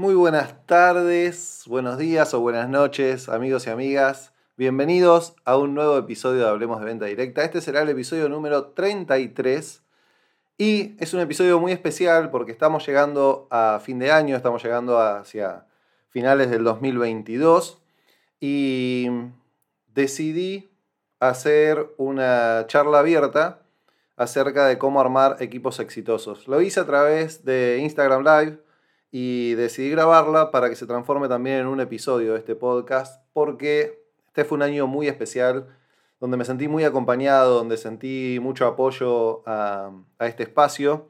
Muy buenas tardes, buenos días o buenas noches, amigos y amigas. Bienvenidos a un nuevo episodio de Hablemos de Venta Directa. Este será el episodio número 33 y es un episodio muy especial porque estamos llegando a fin de año, estamos llegando hacia finales del 2022 y decidí hacer una charla abierta acerca de cómo armar equipos exitosos. Lo hice a través de Instagram Live y decidí grabarla para que se transforme también en un episodio de este podcast, porque este fue un año muy especial, donde me sentí muy acompañado, donde sentí mucho apoyo a, este espacio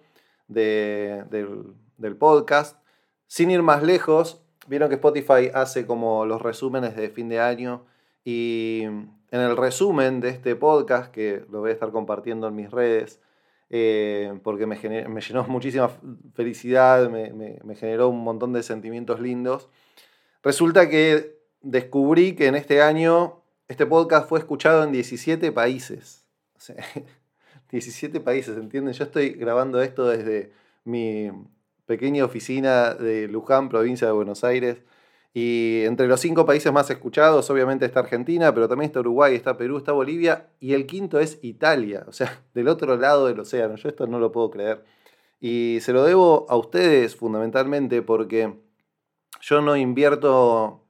del, del podcast. Sin ir más lejos, vieron que Spotify hace como los resúmenes de fin de año y en el resumen de este podcast, que lo voy a estar compartiendo en mis redes, eh, porque me, llenó muchísima felicidad, me, generó un montón de sentimientos lindos. Resulta que descubrí que en este año este podcast fue escuchado en 17 países. 17 países, ¿entienden? Yo estoy grabando esto desde mi pequeña oficina de Luján, provincia de Buenos Aires. Y entre los cinco países más escuchados, obviamente está Argentina, pero también está Uruguay, está Perú, está Bolivia, y el quinto es Italia, o sea, del otro lado del océano. Yo esto no lo puedo creer. Y se lo debo a ustedes fundamentalmente porque yo no invierto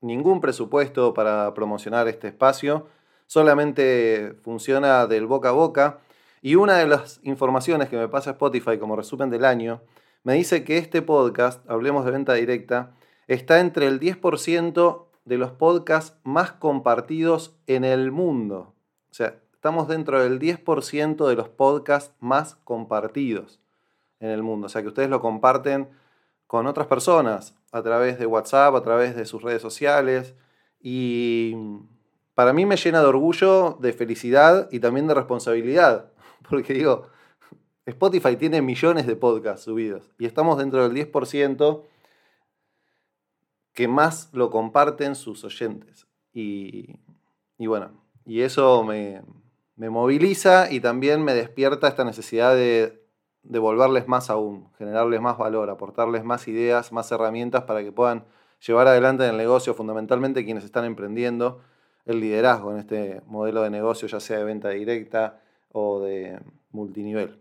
ningún presupuesto para promocionar este espacio, solamente funciona del boca a boca. Y una de las informaciones que me pasa Spotify como resumen del año, me dice que este podcast, Hablemos de Venta Directa, está entre el 10% de los podcasts más compartidos en el mundo. O sea, estamos dentro del 10% de los podcasts más compartidos en el mundo. O sea, que ustedes lo comparten con otras personas a través de WhatsApp, a través de sus redes sociales. Y para mí me llena de orgullo, de felicidad y también de responsabilidad. Porque digo, Spotify tiene millones de podcasts subidos y estamos dentro del 10% que más lo comparten sus oyentes. Y, bueno, y eso me, moviliza y también me despierta esta necesidad de devolverles más aún, generarles más valor, aportarles más ideas, más herramientas para que puedan llevar adelante en el negocio, fundamentalmente quienes están emprendiendo el liderazgo en este modelo de negocio, ya sea de venta directa o de multinivel.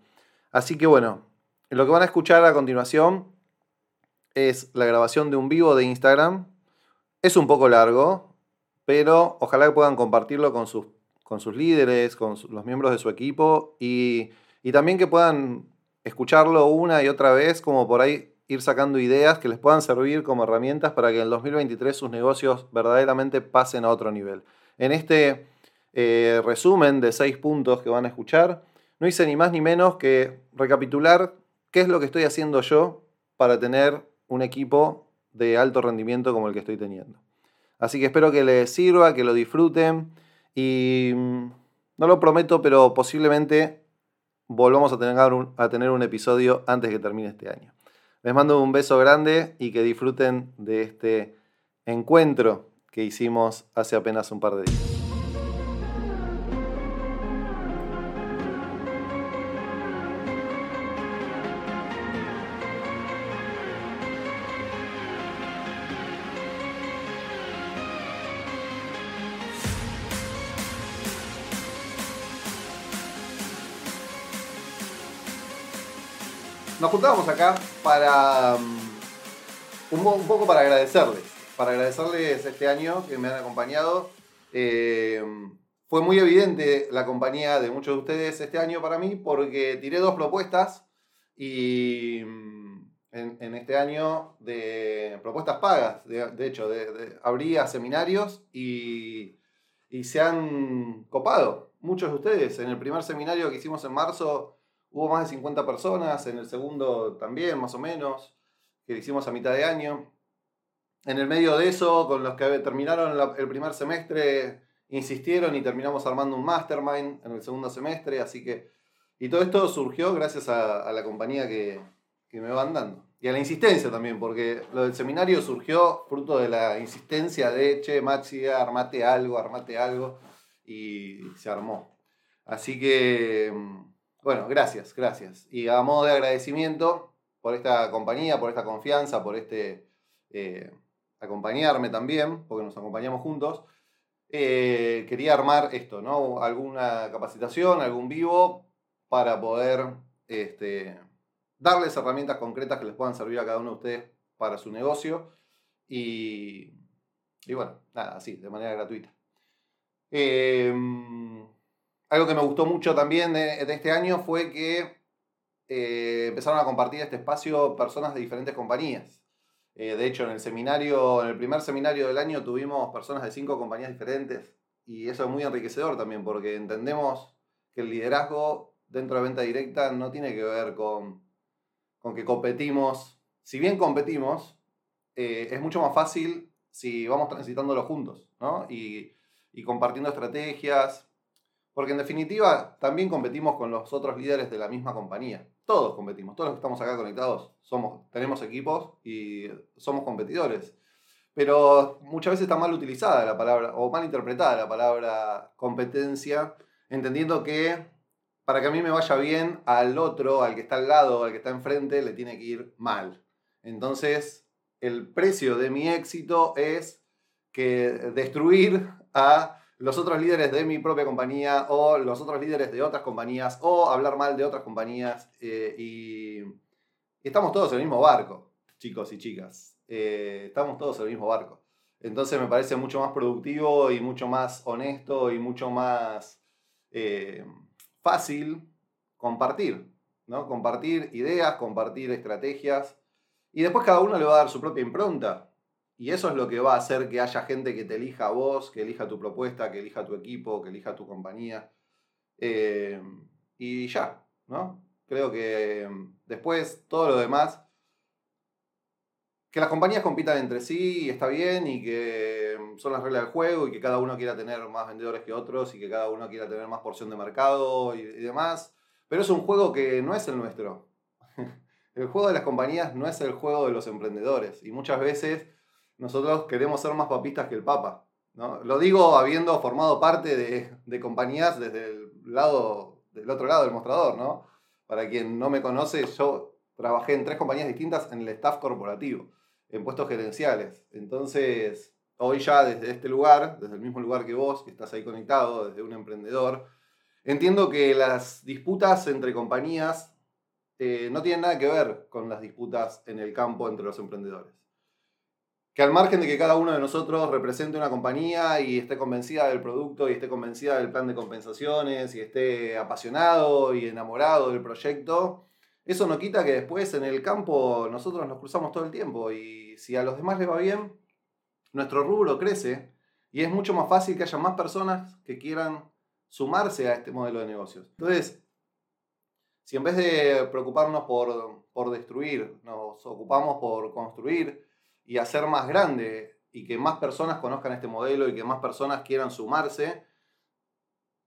Así que bueno, lo que van a escuchar a continuación es la grabación de un vivo de Instagram. Es un poco largo, pero ojalá que puedan compartirlo con sus, con sus líderes, con los miembros de su equipo y, y también que puedan escucharlo una y otra vez, como por ahí ir sacando ideas que les puedan servir como herramientas para que en el 2023 sus negocios verdaderamente pasen a otro nivel. En este eh, resumen de seis puntos que van a escuchar, no hice ni más ni menos que recapitular qué es lo que estoy haciendo yo para tener un equipo de alto rendimiento como el que estoy teniendo. Así que espero que les sirva, que lo disfruten y mm, no lo prometo, pero posiblemente volvamos a tener un, a tener un episodio antes que termine este año. Les mando un beso grande y que disfruten de este encuentro que hicimos hace apenas un par de días. Nos acá para mm, un, poco para agradecerles, para agradecerles este año que me han acompañado. Eh, fue muy evidente la compañía de muchos de ustedes este año para mí porque tiré dos propuestas y mm, en, este año de propuestas pagas, de, hecho, de, abrí seminarios y, y se han copado muchos de ustedes. En el primer seminario que hicimos en marzo Hubo más de 50 personas, en el segundo también, más o menos, que hicimos a mitad de año. En el medio de eso, con los que terminaron el primer semestre, insistieron y terminamos armando un mastermind en el segundo semestre, así que... Y todo esto surgió gracias a, la compañía que, me van dando. Y a la insistencia también, porque lo del seminario surgió fruto de la insistencia de, che, Maxi, armate algo, armate algo, y se armó. Así que mm, bueno, gracias, gracias. Y a modo de agradecimiento por esta compañía, por esta confianza, por este eh, acompañarme también, porque nos acompañamos juntos, eh, quería armar esto, ¿no? Alguna capacitación, algún vivo, para poder este, darles herramientas concretas que les puedan servir a cada uno de ustedes para su negocio. Y, y bueno, nada, así, de manera gratuita. Em, algo que me gustó mucho también de, este año fue que eh, empezaron a compartir este espacio personas de diferentes compañías. Eh, de hecho, en el seminario, en el primer seminario del año tuvimos personas de cinco compañías diferentes y eso es muy enriquecedor también porque entendemos que el liderazgo dentro de venta directa no tiene que ver con, con que competimos. Si bien competimos, eh, es mucho más fácil si vamos transitándolo juntos ¿no? y, y compartiendo estrategias, porque en definitiva también competimos con los otros líderes de la misma compañía. Todos competimos, todos los que estamos acá conectados somos, tenemos equipos y somos competidores. Pero muchas veces está mal utilizada la palabra, o mal interpretada la palabra competencia, entendiendo que para que a mí me vaya bien, al otro, al que está al lado, al que está enfrente, le tiene que ir mal. Entonces, el precio de mi éxito es que destruir a los otros líderes de mi propia compañía o los otros líderes de otras compañías o hablar mal de otras compañías eh, y, estamos todos en el mismo barco, chicos y chicas. Eh, estamos todos en el mismo barco. Entonces me parece mucho más productivo y mucho más honesto y mucho más eh, fácil compartir, ¿no? Compartir ideas, compartir estrategias y después cada uno le va a dar su propia impronta. Y eso es lo que va a hacer que haya gente que te elija a vos, que elija tu propuesta, que elija tu equipo, que elija tu compañía. Eh, y ya, ¿no? Creo que mm, después todo lo demás, que las compañías compitan entre sí está bien y que mm, son las reglas del juego y que cada uno quiera tener más vendedores que otros y que cada uno quiera tener más porción de mercado y, y demás. Pero es un juego que no es el nuestro. el juego de las compañías no es el juego de los emprendedores y muchas veces nosotros queremos ser más papistas que el Papa. ¿no? Lo digo habiendo formado parte de, compañías desde el lado, del otro lado del mostrador, ¿no? Para quien no me conoce, yo trabajé en tres compañías distintas en el staff corporativo, en puestos gerenciales. Entonces, hoy ya desde este lugar, desde el mismo lugar que vos, que estás ahí conectado, desde un emprendedor, entiendo que las disputas entre compañías eh, no tienen nada que ver con las disputas en el campo entre los emprendedores que al margen de que cada uno de nosotros represente una compañía y esté convencida del producto y esté convencida del plan de compensaciones y esté apasionado y enamorado del proyecto, eso no quita que después en el campo nosotros nos cruzamos todo el tiempo y si a los demás les va bien, nuestro rubro crece y es mucho más fácil que haya más personas que quieran sumarse a este modelo de negocios. Entonces, si en vez de preocuparnos por, por destruir, nos ocupamos por construir, y hacer más grande y que más personas conozcan este modelo y que más personas quieran sumarse,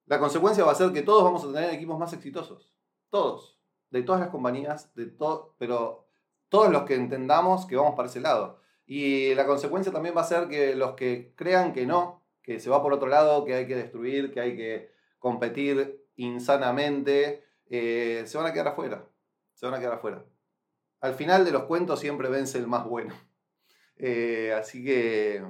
la consecuencia va a ser que todos vamos a tener equipos más exitosos. Todos. De todas las compañías, de todo, pero todos los que entendamos que vamos para ese lado. Y la consecuencia también va a ser que los que crean que no, que se va por otro lado, que hay que destruir, que hay que competir insanamente, eh, se van a quedar afuera. Se van a quedar afuera. Al final de los cuentos siempre vence el más bueno. Eh, así que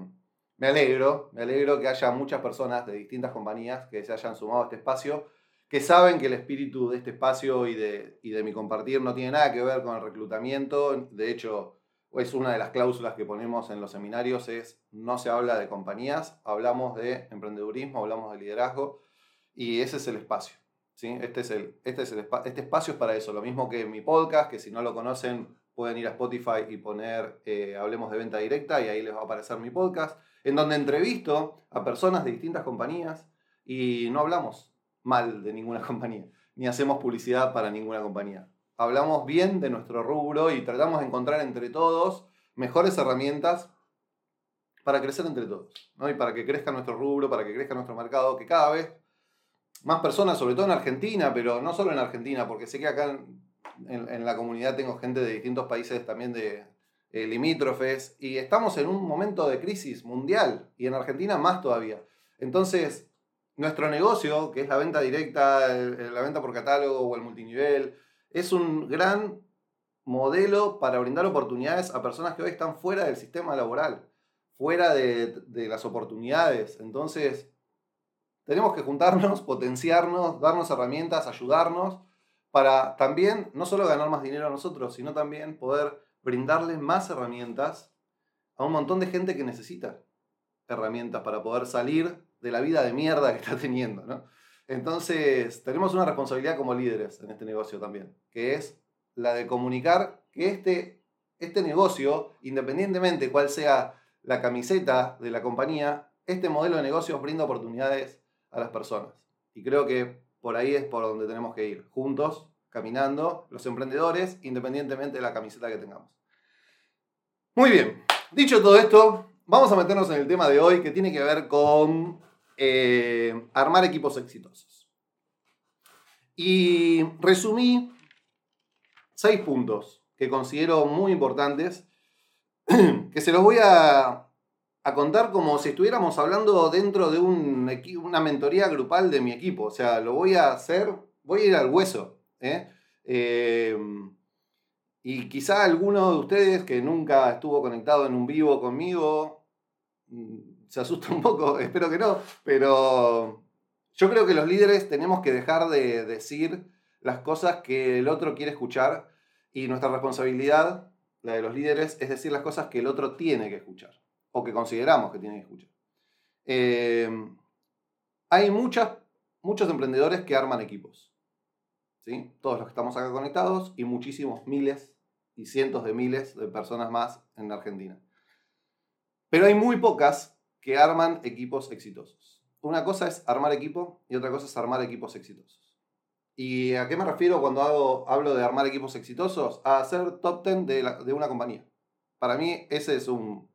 me alegro, me alegro que haya muchas personas de distintas compañías que se hayan sumado a este espacio, que saben que el espíritu de este espacio y de, y de mi compartir no tiene nada que ver con el reclutamiento. De hecho, es una de las cláusulas que ponemos en los seminarios, es no se habla de compañías, hablamos de emprendedurismo, hablamos de liderazgo y ese es el espacio. ¿sí? Este, es el, este, es el, este espacio es para eso, lo mismo que mi podcast, que si no lo conocen pueden ir a Spotify y poner eh, Hablemos de Venta Directa y ahí les va a aparecer mi podcast, en donde entrevisto a personas de distintas compañías y no hablamos mal de ninguna compañía, ni hacemos publicidad para ninguna compañía. Hablamos bien de nuestro rubro y tratamos de encontrar entre todos mejores herramientas para crecer entre todos, ¿no? Y para que crezca nuestro rubro, para que crezca nuestro mercado, que cada vez más personas, sobre todo en Argentina, pero no solo en Argentina, porque sé que acá la comunidad tengo gente de distintos países también de eh, limítrofes y estamos en un momento de crisis mundial y en Argentina más todavía. Entonces, nuestro negocio, que es la venta directa, la venta por catálogo o el multinivel, es un gran modelo para brindar oportunidades a personas que hoy están fuera del sistema laboral, fuera de, de las oportunidades. Entonces, tenemos que juntarnos, potenciarnos, darnos herramientas, ayudarnos para también no solo ganar más dinero a nosotros, sino también poder brindarles más herramientas a un montón de gente que necesita herramientas para poder salir de la vida de mierda que está teniendo. ¿no? Entonces, tenemos una responsabilidad como líderes en este negocio también, que es la de comunicar que este, este negocio, independientemente cuál sea la camiseta de la compañía, este modelo de negocios brinda oportunidades a las personas. Y creo que por ahí es por donde tenemos que ir, juntos, caminando, los emprendedores, independientemente de la camiseta que tengamos. Muy bien, dicho todo esto, vamos a meternos en el tema de hoy que tiene que ver con eh, armar equipos exitosos. Y resumí seis puntos que considero muy importantes, que se los voy a, contar como si estuviéramos hablando dentro de un, una mentoría grupal de mi equipo. O sea, lo voy a hacer, voy a ir al hueso. ¿eh? Em, y quizá alguno de ustedes que nunca estuvo conectado en un vivo conmigo mm, se asusta un poco, espero que no, pero yo creo que los líderes tenemos que dejar de decir las cosas que el otro quiere escuchar y nuestra responsabilidad, la de los líderes, es decir las cosas que el otro tiene que escuchar o que consideramos que tiene que escuchar. Em, hay muchas, muchos emprendedores que arman equipos. ¿sí? Todos los que estamos acá conectados y muchísimos miles y cientos de miles de personas más en la Argentina. Pero hay muy pocas que arman equipos exitosos. Una cosa es armar equipo y otra cosa es armar equipos exitosos. ¿Y a qué me refiero cuando hablo de armar equipos exitosos? A hacer top 10 de, una compañía. Para mí ese es un,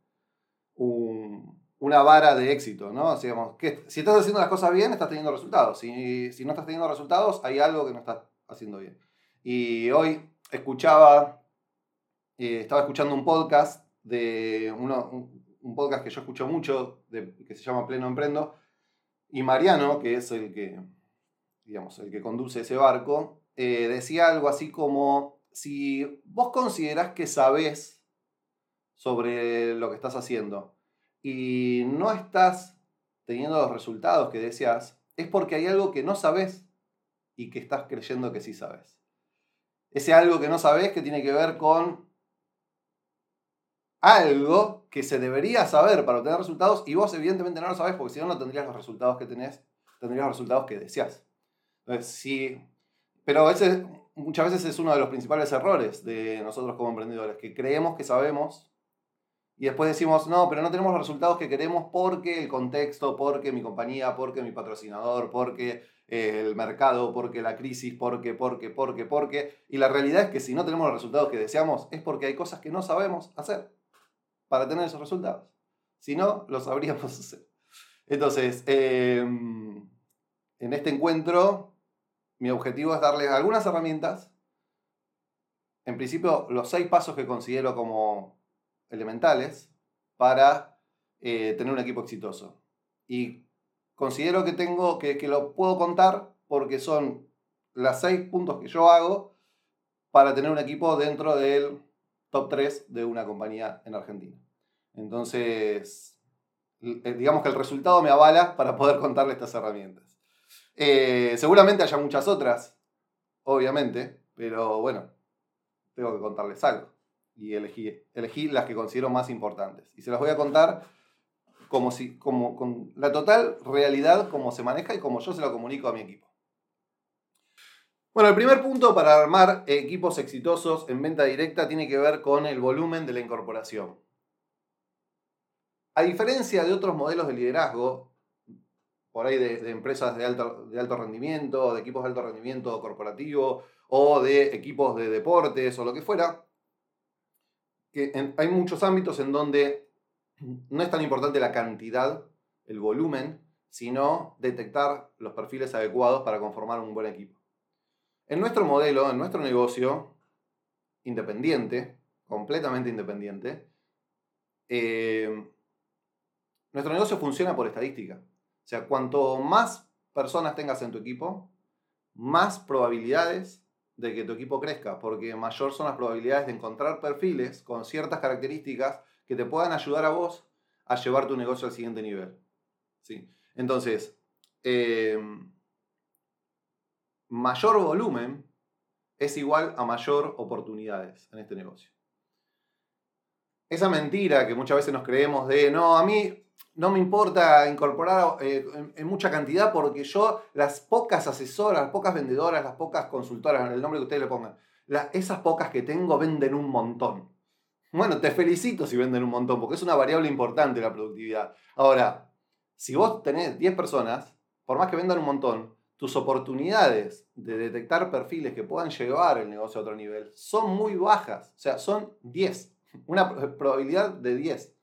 una vara de éxito, ¿no? que si estás haciendo las cosas bien, estás teniendo resultados. Si, si no estás teniendo resultados, hay algo que no estás haciendo bien. Y hoy escuchaba, eh, estaba escuchando un podcast de un, podcast que yo escucho mucho, que se llama Pleno Emprendo, y Mariano, que es el que digamos, el que conduce ese barco, eh, decía algo así como, si vos considerás que sabés sobre lo que estás haciendo y no estás teniendo los resultados que deseas, es porque hay algo que no sabes y que estás creyendo que sí sabes. Ese algo que no sabes que tiene que ver con algo que se debería saber para obtener resultados y vos evidentemente no lo sabes porque si no no tendrías los resultados que tenés, tendrías los resultados que deseas. Sí, pero muchas veces es uno de los principales errores de nosotros como emprendedores, que creemos que sabemos y después decimos, no, pero no tenemos los resultados que queremos porque el contexto, porque mi compañía, porque mi patrocinador, porque eh, el mercado, porque la crisis, porque, porque, porque, porque. Y la realidad es que si no tenemos los resultados que deseamos es porque hay cosas que no sabemos hacer para tener esos resultados. Si no, los sabríamos hacer. Entonces, em, en este encuentro mi objetivo es darles algunas herramientas. En principio, los seis pasos que considero como elementales para eh, tener un equipo exitoso. Y considero que tengo que, que lo puedo contar porque son los seis puntos que yo hago para tener un equipo dentro del top 3 de una compañía en Argentina. Entonces, eh, digamos que el resultado me avala para poder contarle estas herramientas. Eh, seguramente haya muchas otras, obviamente, pero bueno, tengo que contarles algo. Y elegí, elegí las que considero más importantes. Y se las voy a contar como si, como, con la total realidad, como se maneja y como yo se lo comunico a mi equipo. Bueno, el primer punto para armar equipos exitosos en venta directa tiene que ver con el volumen de la incorporación. A diferencia de otros modelos de liderazgo, por ahí de, empresas de alto, de alto rendimiento, de equipos de alto rendimiento corporativo, o de equipos de deportes, o lo que fuera, hay muchos ámbitos en donde no es tan importante la cantidad, el volumen, sino detectar los perfiles adecuados para conformar un buen equipo. En nuestro modelo, en nuestro negocio, independiente, completamente independiente, eh, nuestro negocio funciona por estadística. O sea, cuanto más personas tengas en tu equipo, más probabilidades de que tu equipo crezca, porque mayor son las probabilidades de encontrar perfiles con ciertas características que te puedan ayudar a vos a llevar tu negocio al siguiente nivel. ¿Sí? Entonces, eh, mayor volumen es igual a mayor oportunidades en este negocio. Esa mentira que muchas veces nos creemos de, no, a mí no me importa incorporar eh, en, mucha cantidad porque yo, las pocas asesoras, las pocas vendedoras, las pocas consultoras, el nombre que ustedes le pongan, esas pocas que tengo venden un montón. Bueno, te felicito si venden un montón, porque es una variable importante la productividad. Ahora, si vos tenés 10 personas, por más que vendan un montón, tus oportunidades de detectar perfiles que puedan llevar el negocio a otro nivel son muy bajas. O sea, son 10. Una probabilidad de 10.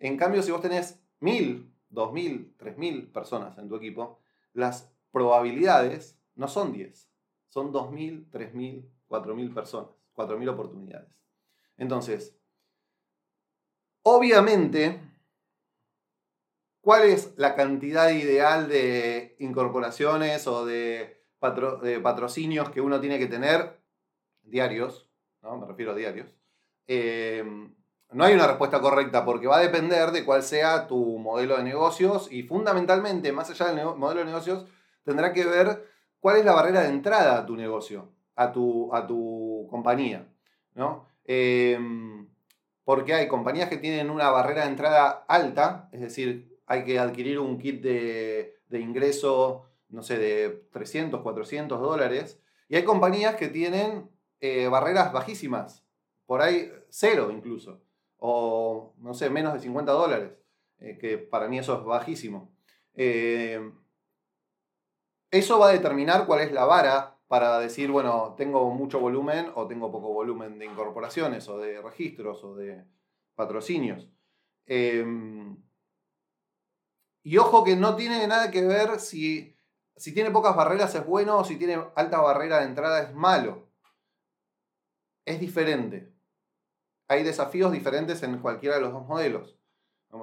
En cambio, si vos tenés 1000, 2000, 3000 personas en tu equipo, las probabilidades no son 10. Son 2000, 3000, 4000 personas, 4000 oportunidades. Entonces, obviamente, ¿cuál es la cantidad ideal de incorporaciones o de, patrocinios que uno tiene que tener diarios? ¿no? Me refiero a diarios. Eh, no hay una respuesta correcta porque va a depender de cuál sea tu modelo de negocios y fundamentalmente, más allá del modelo de negocios, tendrá que ver cuál es la barrera de entrada a tu negocio, a tu, a tu compañía. ¿no? Em, porque hay compañías que tienen una barrera de entrada alta, es decir, hay que adquirir un kit de, ingreso, no sé, de 300, 400 dólares, y hay compañías que tienen eh, barreras bajísimas, por ahí cero incluso o no sé, menos de 50 dólares, eh, que para mí eso es bajísimo. Eh, eso va a determinar cuál es la vara para decir, bueno, tengo mucho volumen o tengo poco volumen de incorporaciones o de registros o de patrocinios. Em, y ojo que no tiene nada que ver si, si tiene pocas barreras es bueno o si tiene alta barrera de entrada es malo. Es diferente hay desafíos diferentes en cualquiera de los dos modelos.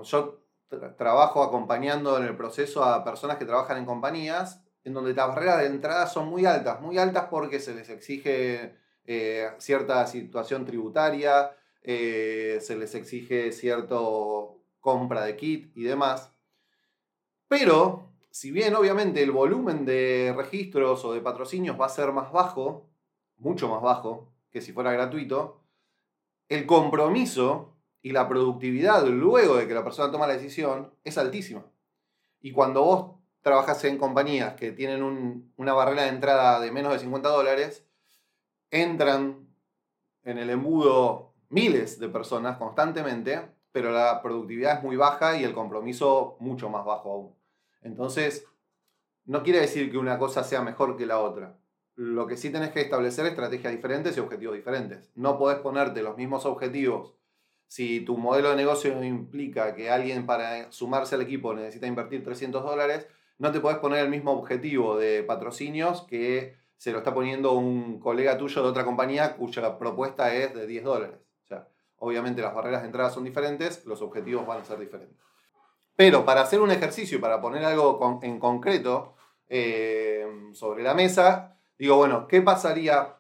yo trabajo acompañando en el proceso a personas que trabajan en compañías en donde las barreras de entrada son muy altas, muy altas porque se les exige eh, cierta situación tributaria, eh, se les exige cierta compra de kit y demás. Pero, si bien obviamente el volumen de registros o de patrocinios va a ser más bajo, mucho más bajo que si fuera gratuito, el compromiso y la productividad luego de que la persona toma la decisión es altísima. Y cuando vos trabajas en compañías que tienen una barrera de entrada de menos de 50 dólares, entran en el embudo miles de personas constantemente, pero la productividad es muy baja y el compromiso mucho más bajo aún. Entonces, no quiere decir que una cosa sea mejor que la otra. Lo que sí tenés que establecer estrategias diferentes y objetivos diferentes. No podés ponerte los mismos objetivos. Si tu modelo de negocio implica que alguien para sumarse al equipo necesita invertir 300 dólares, no te podés poner el mismo objetivo de patrocinios que se lo está poniendo un colega tuyo de otra compañía cuya propuesta es de 10 dólares. O sea, obviamente las barreras de entrada son diferentes, los objetivos van a ser diferentes. Pero para hacer un ejercicio, para poner algo en concreto eh, sobre la mesa, digo, bueno, ¿qué pasaría?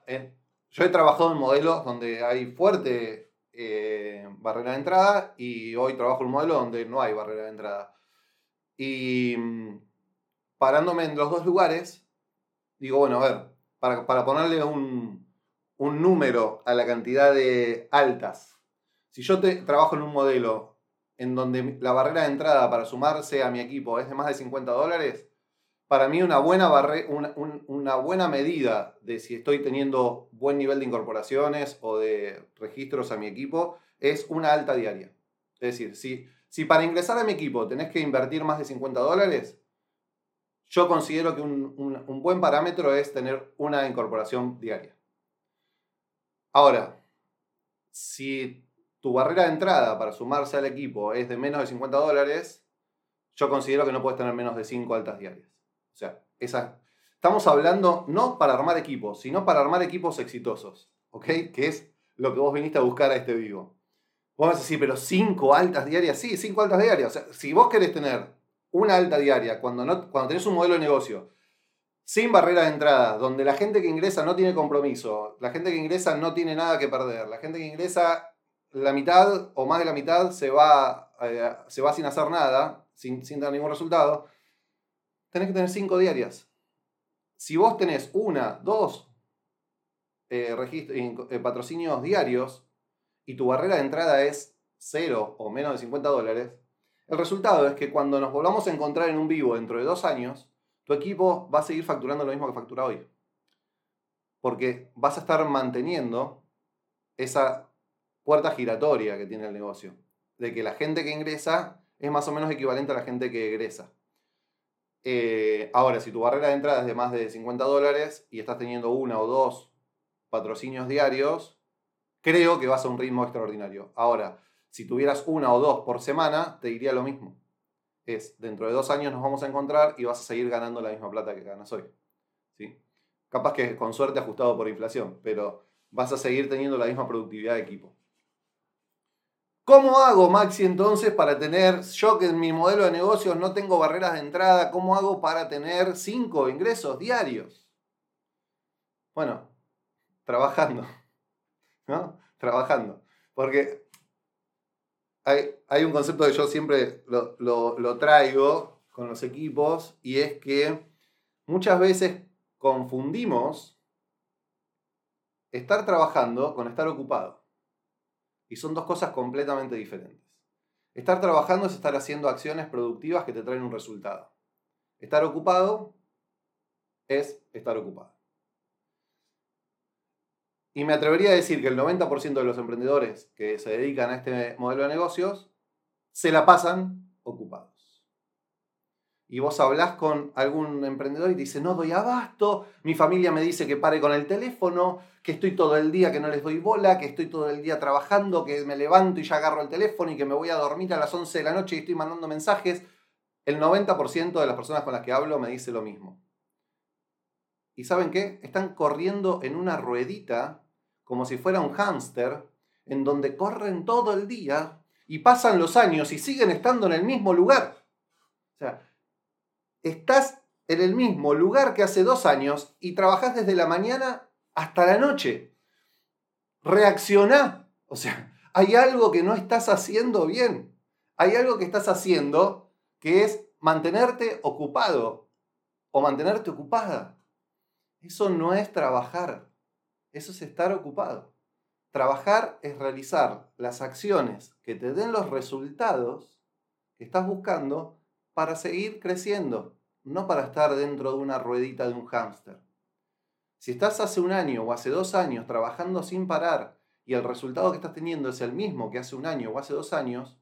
yo he trabajado en modelos donde hay fuerte eh, barrera de entrada y hoy trabajo en un modelo donde no hay barrera de entrada. Y mm, parándome en los dos lugares, digo, bueno, a ver, para, ponerle un, un, número a la cantidad de altas, si yo te, trabajo en un modelo en donde la barrera de entrada para sumarse a mi equipo es de más de 50 dólares, para mí una buena, una, buena medida de si estoy teniendo buen nivel de incorporaciones o de registros a mi equipo es una alta diaria. Es decir, si, si para ingresar a mi equipo tenés que invertir más de 50 dólares, yo considero que un, un buen parámetro es tener una incorporación diaria. Ahora, si tu barrera de entrada para sumarse al equipo es de menos de 50 dólares, yo considero que no puedes tener menos de 5 altas diarias. O sea, esa, estamos hablando no para armar equipos, sino para armar equipos exitosos, ¿ok? Que es lo que vos viniste a buscar a este vivo. Vos vas a decir, pero cinco altas diarias, sí, cinco altas diarias. O sea, si vos querés tener una alta diaria cuando, no, cuando tenés un modelo de negocio sin barrera de entrada, donde la gente que ingresa no tiene compromiso, la gente que ingresa no tiene nada que perder, la gente que ingresa la mitad o más de la mitad se va, eh, se va sin hacer nada, sin, sin dar ningún resultado, tenés que tener cinco diarias. Si vos tenés una, dos eh, eh, patrocinios diarios y tu barrera de entrada es cero o menos de 50 dólares, el resultado es que cuando nos volvamos a encontrar en un vivo dentro de dos años, tu equipo va a seguir facturando lo mismo que factura hoy. Porque vas a estar manteniendo esa puerta giratoria que tiene el negocio. De que la gente que ingresa es más o menos equivalente a la gente que egresa. Eh, ahora, si tu barrera de entrada es de más de 50 dólares y estás teniendo una o dos patrocinios diarios, creo que vas a un ritmo extraordinario. Ahora, si tuvieras una o dos por semana, te diría lo mismo es dentro de dos años nos vamos a encontrar y vas a seguir ganando la misma plata que ganas hoy. ¿Sí? Capaz que con suerte ajustado por inflación, pero vas a seguir teniendo la misma productividad de equipo. ¿Cómo hago, Maxi, entonces para tener, yo que en mi modelo de negocios no tengo barreras de entrada, ¿cómo hago para tener cinco ingresos diarios? Bueno, trabajando, ¿no? Trabajando. Porque hay, un concepto que yo siempre lo, traigo con los equipos y es que muchas veces confundimos estar trabajando con estar ocupado. Y son dos cosas completamente diferentes. Estar trabajando es estar haciendo acciones productivas que te traen un resultado. Estar ocupado es estar ocupado. Y me atrevería a decir que el 90% de los emprendedores que se dedican a este modelo de negocios se la pasan ocupados. Y vos hablás con algún emprendedor y te dice, no doy abasto, mi familia me dice que pare con el teléfono, que estoy todo el día que no les doy bola, que estoy todo el día trabajando, que me levanto y ya agarro el teléfono y que me voy a dormir a las 11 de la noche y estoy mandando mensajes. El 90% de las personas con las que hablo me dice lo mismo. ¿Y saben qué? Están corriendo en una ruedita como si fuera un hámster, en donde corren todo el día y pasan los años y siguen estando en el mismo lugar. O sea, estás en el mismo lugar que hace dos años y trabajás desde la mañana hasta la noche. Reacciona. O sea, hay algo que no estás haciendo bien. Hay algo que estás haciendo que es mantenerte ocupado o mantenerte ocupada. Eso no es trabajar. Eso es estar ocupado. Trabajar es realizar las acciones que te den los resultados que estás buscando para seguir creciendo, no para estar dentro de una ruedita de un hámster. Si estás hace un año o hace dos años trabajando sin parar y el resultado que estás teniendo es el mismo que hace un año o hace dos años,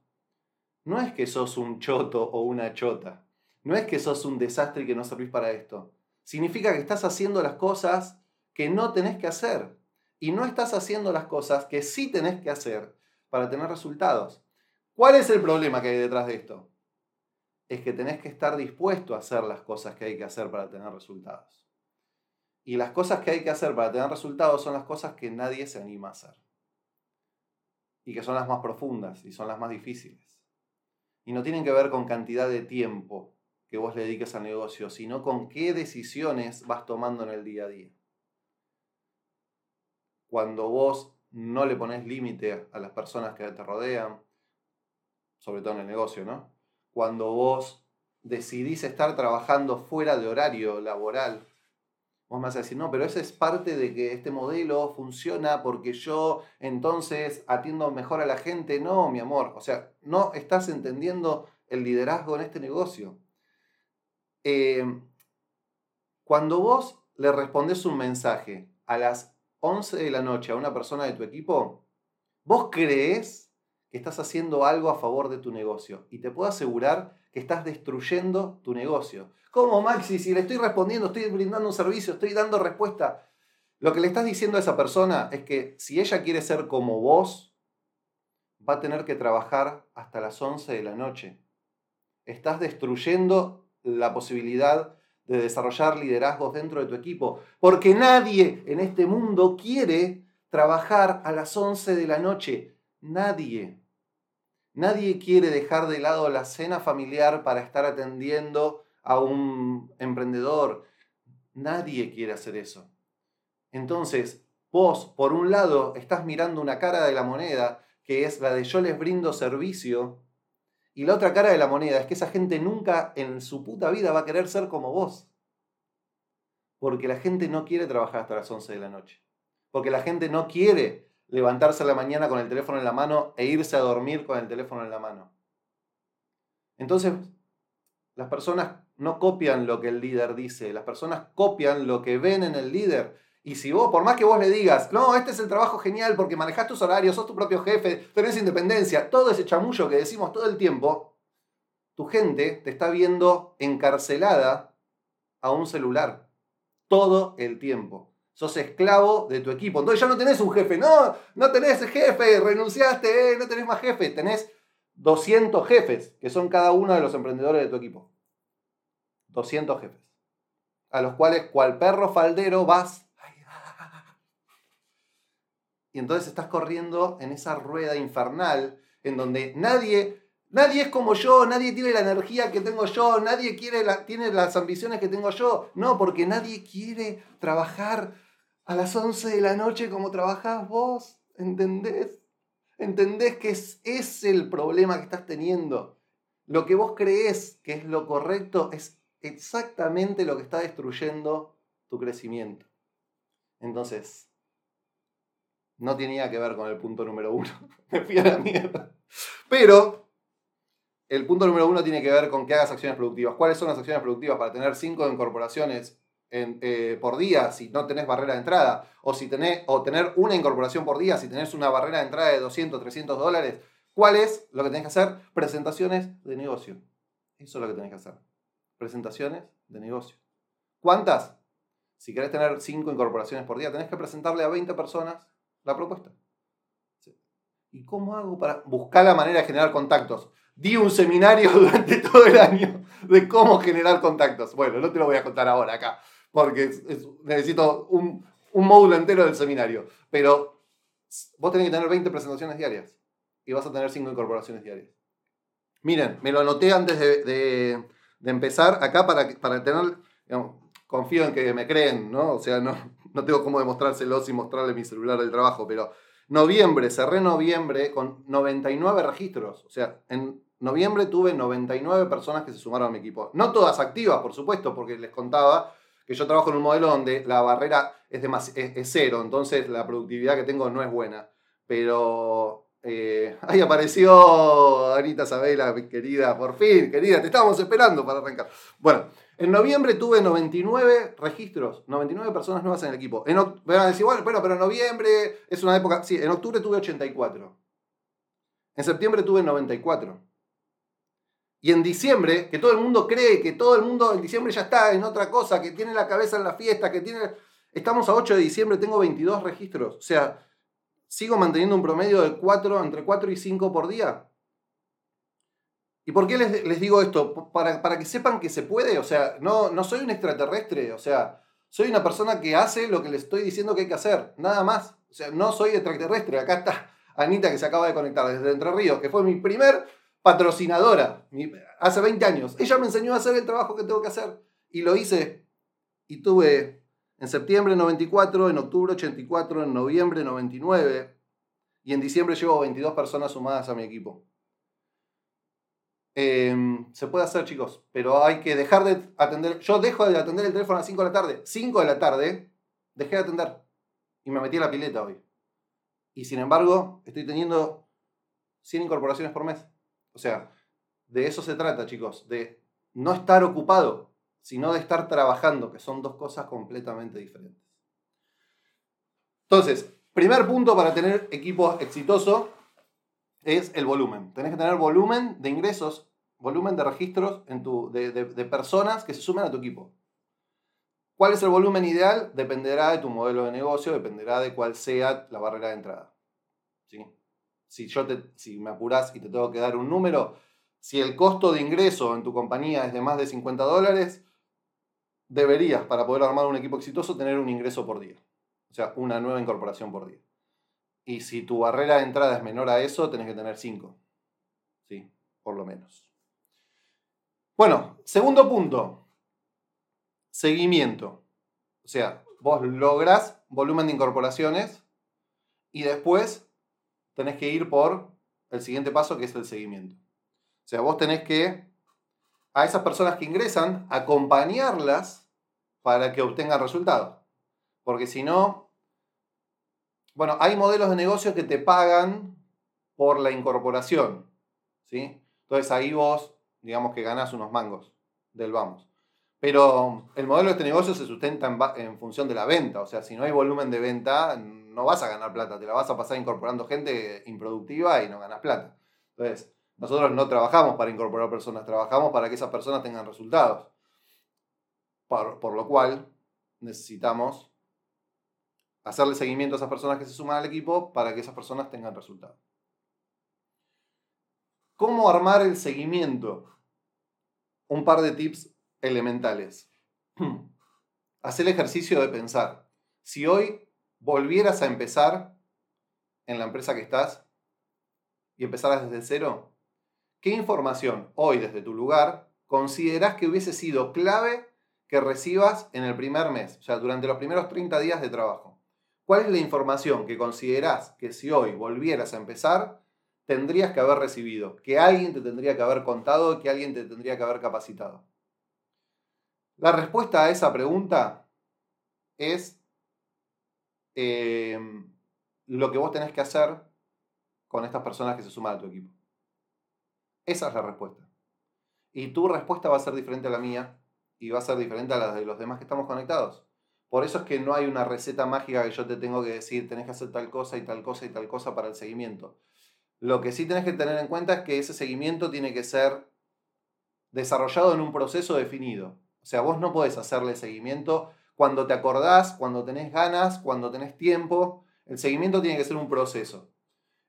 no es que sos un choto o una chota. No es que sos un desastre y que no servís para esto. Significa que estás haciendo las cosas que no tenés que hacer y no estás haciendo las cosas que sí tenés que hacer para tener resultados. ¿Cuál es el problema que hay detrás de esto? Es que tenés que estar dispuesto a hacer las cosas que hay que hacer para tener resultados. Y las cosas que hay que hacer para tener resultados son las cosas que nadie se anima a hacer. Y que son las más profundas y son las más difíciles. Y no tienen que ver con cantidad de tiempo que vos le dediques al negocio, sino con qué decisiones vas tomando en el día a día cuando vos no le pones límite a las personas que te rodean, sobre todo en el negocio, ¿no? Cuando vos decidís estar trabajando fuera de horario laboral, vos me vas a decir, no, pero eso es parte de que este modelo funciona porque yo entonces atiendo mejor a la gente. No, mi amor, o sea, no estás entendiendo el liderazgo en este negocio. Eh, cuando vos le respondes un mensaje a las 11 de la noche a una persona de tu equipo, vos crees estás haciendo algo a favor de tu negocio. Y te puedo asegurar que estás destruyendo tu negocio. ¿Cómo, Maxi? Si le estoy respondiendo, estoy brindando un servicio, estoy dando respuesta. Lo que le estás diciendo a esa persona es que si ella quiere ser como vos, va a tener que trabajar hasta las 11 de la noche. Estás destruyendo la posibilidad de desarrollar liderazgos dentro de tu equipo, porque nadie en este mundo quiere trabajar a las 11 de la noche. Nadie. Nadie quiere dejar de lado la cena familiar para estar atendiendo a un emprendedor. Nadie quiere hacer eso. Entonces, vos, por un lado, estás mirando una cara de la moneda, que es la de yo les brindo servicio, y la otra cara de la moneda es que esa gente nunca en su puta vida va a querer ser como vos. Porque la gente no quiere trabajar hasta las 11 de la noche. Porque la gente no quiere levantarse a la mañana con el teléfono en la mano e irse a dormir con el teléfono en la mano. Entonces, las personas no copian lo que el líder dice, las personas copian lo que ven en el líder. Y si vos, por más que vos le digas, no, este es el trabajo genial porque manejas tus horarios, sos tu propio jefe, tenés independencia, todo ese chamullo que decimos todo el tiempo, tu gente te está viendo encarcelada a un celular todo el tiempo. Sos esclavo de tu equipo. Entonces ya no tenés un jefe, no, no tenés jefe, renunciaste, eh, no tenés más jefe, tenés 200 jefes, que son cada uno de los emprendedores de tu equipo. 200 jefes. A los cuales, cual perro faldero, vas. Y entonces estás corriendo en esa rueda infernal en donde nadie, nadie es como yo, nadie tiene la energía que tengo yo, nadie quiere tiene las ambiciones que tengo yo. No, porque nadie quiere trabajar a las 11 de la noche como trabajás vos. ¿Entendés? ¿Entendés que es, es el problema que estás teniendo? Lo que vos crees que es lo correcto es exactamente lo que está destruyendo tu crecimiento. Entonces, no tenía que ver con el punto número uno. Me fui a la mierda. Pero el punto número uno tiene que ver con que hagas acciones productivas. ¿Cuáles son las acciones productivas para tener cinco incorporaciones eh, por día si no tenés barrera de entrada? O, si tenés, o tener una incorporación por día si tenés una barrera de entrada de 200, 300 dólares. ¿Cuál es lo que tenés que hacer? Presentaciones de negocio. Eso es lo que tenés que hacer presentaciones de negocio. ¿Cuántas? Si querés tener 5 incorporaciones por día, tenés que presentarle a 20 personas la propuesta. ¿Y cómo hago para buscar la manera de generar contactos? Di un seminario durante todo el año de cómo generar contactos. Bueno, no te lo voy a contar ahora acá, porque necesito un, un módulo entero del seminario. Pero vos tenés que tener 20 presentaciones diarias y vas a tener 5 incorporaciones diarias. Miren, me lo anoté antes de, de empezar acá para, para tener, confío en que me creen, ¿no? O sea, no, no tengo cómo demostrárselos y mostrarle mi celular del trabajo, pero noviembre, cerré noviembre con 99 registros. O sea, en noviembre tuve 99 personas que se sumaron a mi equipo. No todas activas, por supuesto, porque les contaba que yo trabajo en un modelo donde la barrera es, de es cero, entonces la productividad que tengo no es buena. Pero eh, ahí apareció Anita Sabela, querida, por fin, querida, te estábamos esperando para arrancar. Bueno, en noviembre tuve 99 registros, 99 personas nuevas en el equipo. En, van a decir, bueno, pero en noviembre es una época. Sí, en octubre tuve 84. En septiembre tuve 94. Y en diciembre, que todo el mundo cree que todo el mundo en diciembre ya está en otra cosa, que tiene la cabeza en la fiesta, que tiene. Estamos a 8 de diciembre, tengo 22 registros. O sea, sigo manteniendo un promedio de 4, entre 4 y 5 por día. ¿Y por qué les, digo esto? Para, para, que sepan que se puede. O sea, no, no soy un extraterrestre. O sea, soy una persona que hace lo que les estoy diciendo que hay que hacer. Nada más. O sea, no soy extraterrestre. Acá está Anita que se acaba de conectar desde Entre Ríos, que fue mi primer patrocinadora hace 20 años. Ella me enseñó a hacer el trabajo que tengo que hacer. Y lo hice. Y tuve en septiembre 94, en octubre 84, en noviembre 99 y en diciembre llevo 22 personas sumadas a mi equipo. Em, se puede hacer, chicos, pero hay que dejar de atender. Yo dejo de atender el teléfono a las 5 de la tarde. 5 de la tarde, dejé de atender. Y me metí a la pileta hoy. Y sin embargo, estoy teniendo 100 incorporaciones por mes. O sea, de eso se trata, chicos. De no estar ocupado sino de estar trabajando, que son dos cosas completamente diferentes. Entonces, primer punto para tener equipo exitoso es el volumen. Tenés que tener volumen de ingresos, volumen de registros en tu, de, personas que se sumen a tu equipo. ¿Cuál es el volumen ideal? Dependerá de tu modelo de negocio, dependerá de cuál sea la barrera de entrada. ¿Sí? Si, yo te, si me apurás y te tengo que dar un número, si el costo de ingreso en tu compañía es de más de 50 dólares, deberías, para poder armar un equipo exitoso, tener un ingreso por día. O sea, una nueva incorporación por día. Y si tu barrera de entrada es menor a eso, tenés que tener 5. ¿Sí? Por lo menos. Bueno, segundo punto. Seguimiento. O sea, vos lográs volumen de incorporaciones y después tenés que ir por el siguiente paso que es el seguimiento. O sea, vos tenés que a esas personas que ingresan acompañarlas para que obtengan resultados. Porque si no, bueno, hay modelos de negocio que te pagan por la incorporación. ¿sí? Entonces ahí vos, digamos que ganás unos mangos del vamos. Pero el modelo de este negocio se sustenta en, función de la venta. O sea, si no hay volumen de venta, no vas a ganar plata. Te la vas a pasar incorporando gente improductiva y no ganas plata. Entonces, nosotros no trabajamos para incorporar personas, trabajamos para que esas personas tengan resultados. Por, lo cual, necesitamos hacerle seguimiento a esas personas que se suman al equipo para que esas personas tengan resultados. ¿Cómo armar el seguimiento? Un par de tips elementales. Haz el ejercicio de pensar. Si hoy volvieras a empezar en la empresa que estás y empezaras desde cero, ¿qué información hoy desde tu lugar consideras que hubiese sido clave que recibas en el primer mes, o sea, durante los primeros 30 días de trabajo? ¿Cuál es la información que consideras que si hoy volvieras a empezar, tendrías que haber recibido? Que alguien te tendría que haber contado, que alguien te tendría que haber capacitado. La respuesta a esa pregunta es eh, lo que vos tenés que hacer con estas personas que se suman a tu equipo. Esa es la respuesta. Y tu respuesta va a ser diferente a la mía y va a ser diferente a la de los demás que estamos conectados. Por eso es que no hay una receta mágica que yo te tengo que decir, tenés que hacer tal cosa y tal cosa y tal cosa para el seguimiento. Lo que sí tenés que tener en cuenta es que ese seguimiento tiene que ser desarrollado en un proceso definido. O sea, vos no podés hacerle seguimiento cuando te acordás, cuando tenés ganas, cuando tenés tiempo. El seguimiento tiene que ser un proceso.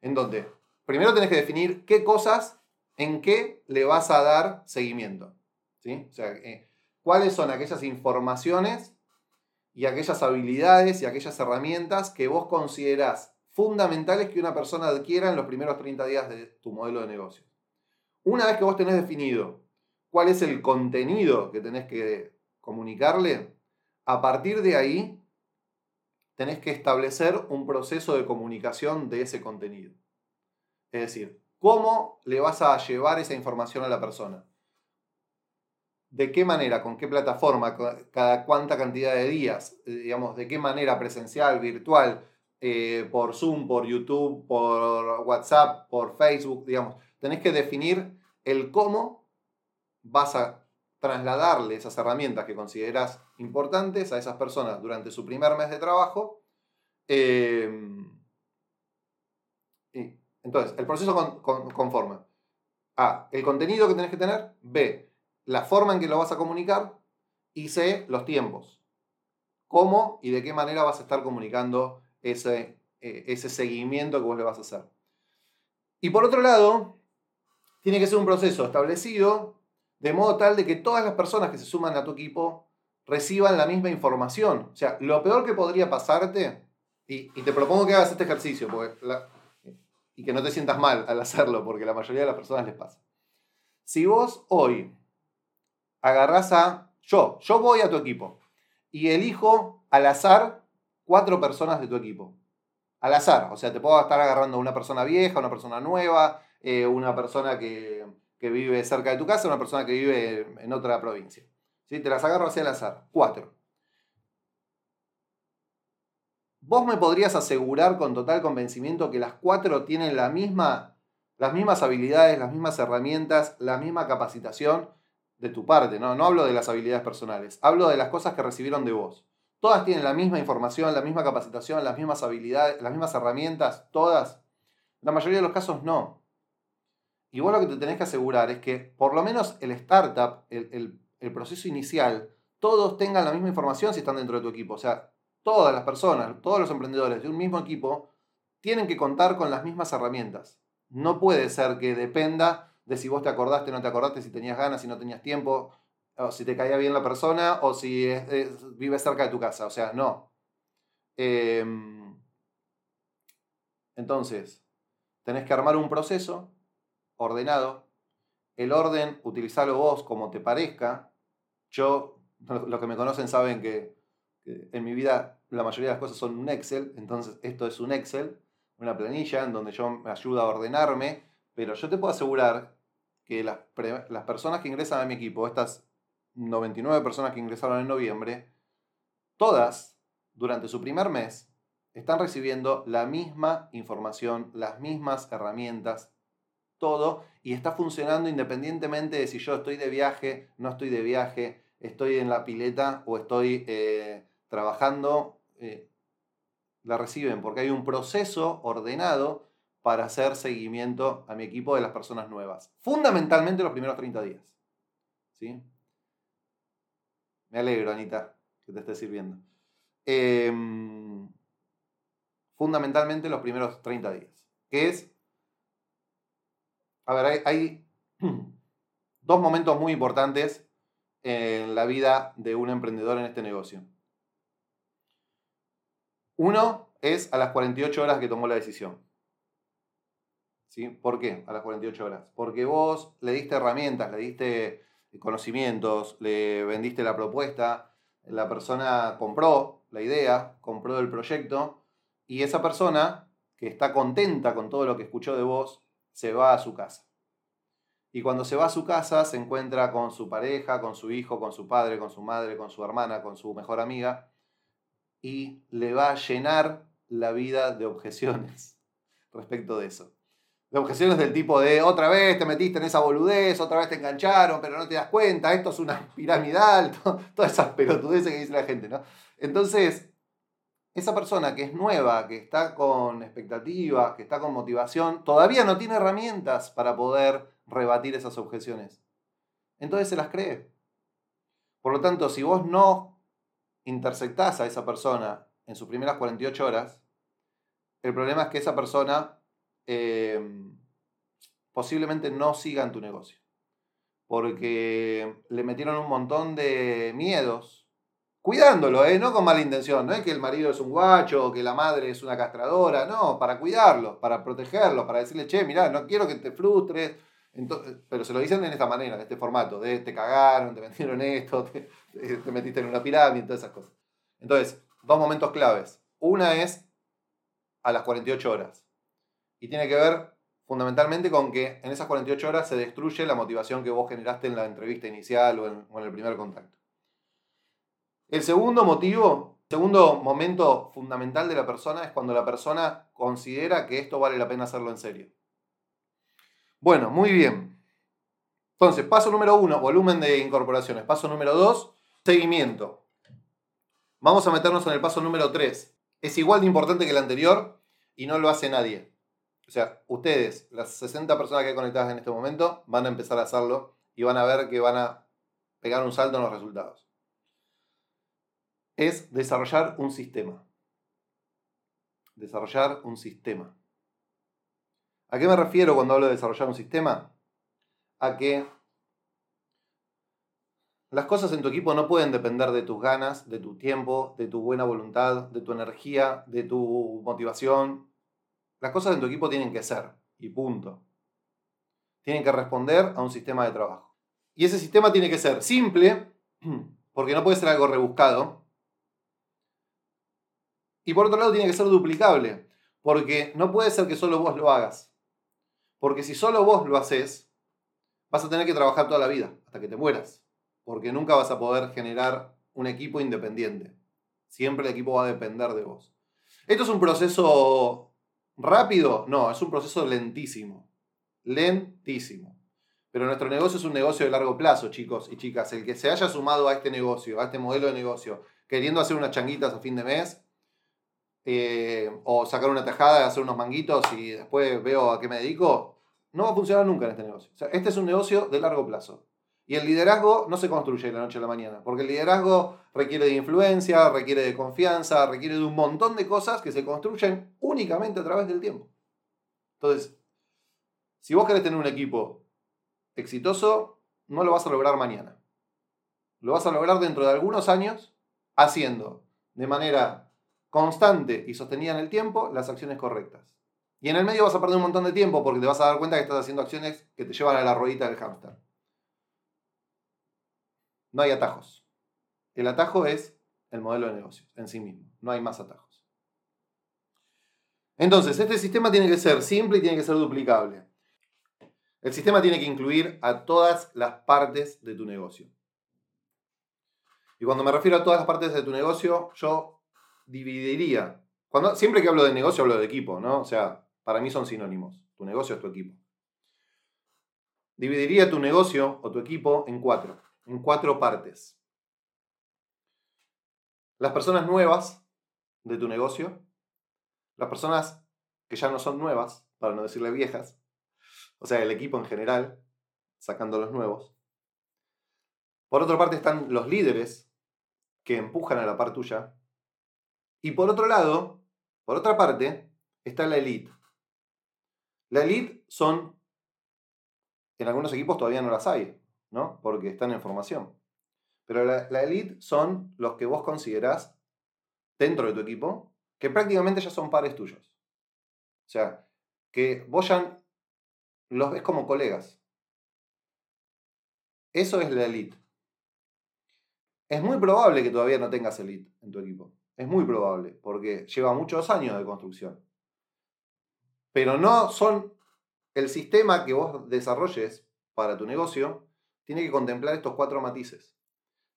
En donde primero tenés que definir qué cosas, en qué le vas a dar seguimiento. ¿sí? O sea, eh, cuáles son aquellas informaciones y aquellas habilidades y aquellas herramientas que vos considerás fundamentales que una persona adquiera en los primeros 30 días de tu modelo de negocio. Una vez que vos tenés definido cuál es el contenido que tenés que comunicarle, a partir de ahí tenés que establecer un proceso de comunicación de ese contenido. Es decir, ¿cómo le vas a llevar esa información a la persona? ¿De qué manera? ¿Con qué plataforma? ¿Cada cuánta cantidad de días? Eh, digamos, ¿de qué manera? ¿Presencial, virtual? Eh, ¿Por Zoom, por YouTube, por WhatsApp, por Facebook? Digamos, tenés que definir el cómo vas a trasladarle esas herramientas que consideras importantes a esas personas durante su primer mes de trabajo. Eh, y, entonces, el proceso conforma A, el contenido que tenés que tener, B, la forma en que lo vas a comunicar y C, los tiempos. Cómo y de qué manera vas a estar comunicando ese, eh, ese seguimiento que vos le vas a hacer. Y por otro lado, tiene que ser un proceso establecido de modo tal de que todas las personas que se suman a tu equipo reciban la misma información. O sea, lo peor que podría pasarte, y, te propongo que hagas este ejercicio, y que no te sientas mal al hacerlo, porque la mayoría de las personas les pasa. Si vos hoy agarrás a, yo, yo voy a tu equipo, y elijo al azar cuatro personas de tu equipo. Al azar, o sea, te puedo estar agarrando una persona vieja, una persona nueva, eh, una persona que, que vive cerca de tu casa, una persona que vive en otra provincia. ¿Sí? Te las agarro hacia el azar. Cuatro. ¿Vos me podrías asegurar con total convencimiento que las cuatro tienen la misma, las mismas habilidades, las mismas herramientas, la misma capacitación de tu parte? ¿no? no hablo de las habilidades personales, hablo de las cosas que recibieron de vos. Todas tienen la misma información, la misma capacitación, las mismas habilidades, las mismas herramientas, todas. La mayoría de los casos no. Y vos lo que te tenés que asegurar es que por lo menos el startup, el, proceso inicial, todos tengan la misma información si están dentro de tu equipo. O sea, todas las personas, todos los emprendedores de un mismo equipo tienen que contar con las mismas herramientas. No puede ser que dependa de si vos te acordaste o no te acordaste, si tenías ganas, si no tenías tiempo, o si te caía bien la persona, o si vive cerca de tu casa. O sea, no. Em, entonces, tenés que armar un proceso ordenado. El orden, utilizarlo vos como te parezca. Yo, los que me conocen saben que, En mi vida la mayoría de las cosas son un Excel, entonces esto es un Excel, una planilla en donde yo me ayuda a ordenarme, pero yo te puedo asegurar que las, las personas que ingresan a mi equipo, estas 99 personas que ingresaron en noviembre, todas, durante su primer mes, están recibiendo la misma información, las mismas herramientas, todo, y está funcionando independientemente de si yo estoy de viaje, no estoy de viaje, estoy en la pileta o estoy eh, trabajando, eh, la reciben, porque hay un proceso ordenado para hacer seguimiento a mi equipo de las personas nuevas. Fundamentalmente los primeros 30 días. ¿Sí? Me alegro, Anita, que te esté sirviendo. Em, fundamentalmente los primeros 30 días. Que es, a ver, hay, dos momentos muy importantes en la vida de un emprendedor en este negocio. Uno es a las 48 horas que tomó la decisión. ¿Sí? ¿Por qué a las 48 horas? Porque vos le diste herramientas, le diste conocimientos, le vendiste la propuesta, la persona compró la idea, compró el proyecto y esa persona que está contenta con todo lo que escuchó de vos, se va a su casa. Y cuando se va a su casa se encuentra con su pareja, con su hijo, con su padre, con su madre, con su hermana, con su mejor amiga y le va a llenar la vida de objeciones respecto de eso. De objeciones del tipo de otra vez te metiste en esa boludez, otra vez te engancharon, pero no te das cuenta, esto es una piramidal, todas esas pelotudeces que dice la gente, ¿no? Entonces, esa persona que es nueva, que está con expectativas, que está con motivación, todavía no tiene herramientas para poder rebatir esas objeciones. Entonces se las cree. Por lo tanto, si vos no intersectás a esa persona en sus primeras 48 horas, el problema es que esa persona eh, posiblemente no siga en tu negocio. Porque le metieron un montón de miedos, cuidándolo, ¿eh? no con mala intención, no es que el marido es un guacho que la madre es una castradora, no, para cuidarlo, para protegerlo, para decirle, che, mirá, no quiero que te frustres, entonces, pero se lo dicen en esta manera, en este formato, de te cagaron, te metieron esto, te, te metiste en una pirámide, todas esas cosas. Entonces, dos momentos claves. Una es a las 48 horas. Y tiene que ver fundamentalmente con que en esas 48 horas se destruye la motivación que vos generaste en la entrevista inicial o en el primer contacto. El segundo motivo, el segundo momento fundamental de la persona es cuando la persona considera que esto vale la pena hacerlo en serio. Bueno, muy bien. Entonces, paso número uno, volumen de incorporaciones. Paso número dos, seguimiento. Vamos a meternos en el paso número tres. Es igual de importante que el anterior y no lo hace nadie. O sea, ustedes, las 60 personas que hay conectadas en este momento, van a empezar a hacerlo y van a ver que van a pegar un salto en los resultados. Es desarrollar un sistema. Desarrollar un sistema. ¿A qué me refiero cuando hablo de desarrollar un sistema? A que las cosas en tu equipo no pueden depender de tus ganas, de tu tiempo, de tu buena voluntad, de tu energía, de tu motivación. Las cosas en tu equipo tienen que ser, y punto. Tienen que responder a un sistema de trabajo. Y ese sistema tiene que ser simple, porque no puede ser algo rebuscado. Y por otro lado tiene que ser duplicable, porque no puede ser que solo vos lo hagas. Porque si solo vos lo haces, vas a tener que trabajar toda la vida, hasta que te mueras. Porque nunca vas a poder generar un equipo independiente. Siempre el equipo va a depender de vos. ¿Esto es un proceso rápido? No, es un proceso lentísimo. Lentísimo. Pero nuestro negocio es un negocio de largo plazo, chicos y chicas. El que se haya sumado a este negocio, a este modelo de negocio, queriendo hacer unas changuitas a fin de mes, eh, o sacar una tajada, hacer unos manguitos y después veo a qué me dedico, no va a funcionar nunca en este negocio. este es un negocio de largo plazo. Y el liderazgo no se construye de la noche a la mañana, porque el liderazgo requiere de influencia, requiere de confianza, requiere de un montón de cosas que se construyen únicamente a través del tiempo. Entonces, si vos querés tener un equipo exitoso, no lo vas a lograr mañana. Lo vas a lograr dentro de algunos años haciendo de manera constante y sostenida en el tiempo las acciones correctas. Y en el medio vas a perder un montón de tiempo porque te vas a dar cuenta que estás haciendo acciones que te llevan a la ruedita del hámster. No hay atajos. El atajo es el modelo de negocio en sí mismo. No hay más atajos. Entonces, este sistema tiene que ser simple y tiene que ser duplicable. El sistema tiene que incluir a todas las partes de tu negocio. Y cuando me refiero a todas las partes de tu negocio, yo dividiría. Cuando, siempre que hablo de negocio, hablo de equipo, ¿no? O sea, para mí son sinónimos. Tu negocio es tu equipo. Dividiría tu negocio o tu equipo en cuatro, en cuatro partes. Las personas nuevas de tu negocio, las personas que ya no son nuevas, para no decirle viejas, o sea, el equipo en general, sacando los nuevos. Por otra parte están los líderes que empujan a la par tuya. Y por otro lado, por otra parte, está la elite. La elite son, en algunos equipos todavía no las hay, ¿no? Porque están en formación. Pero la, la elite son los que vos considerás dentro de tu equipo, que prácticamente ya son pares tuyos. O sea, que vos ya los ves como colegas. Eso es la elite. Es muy probable que todavía no tengas elite en tu equipo. Es muy probable, porque lleva muchos años de construcción. Pero no son el sistema que vos desarrolles para tu negocio, tiene que contemplar estos cuatro matices.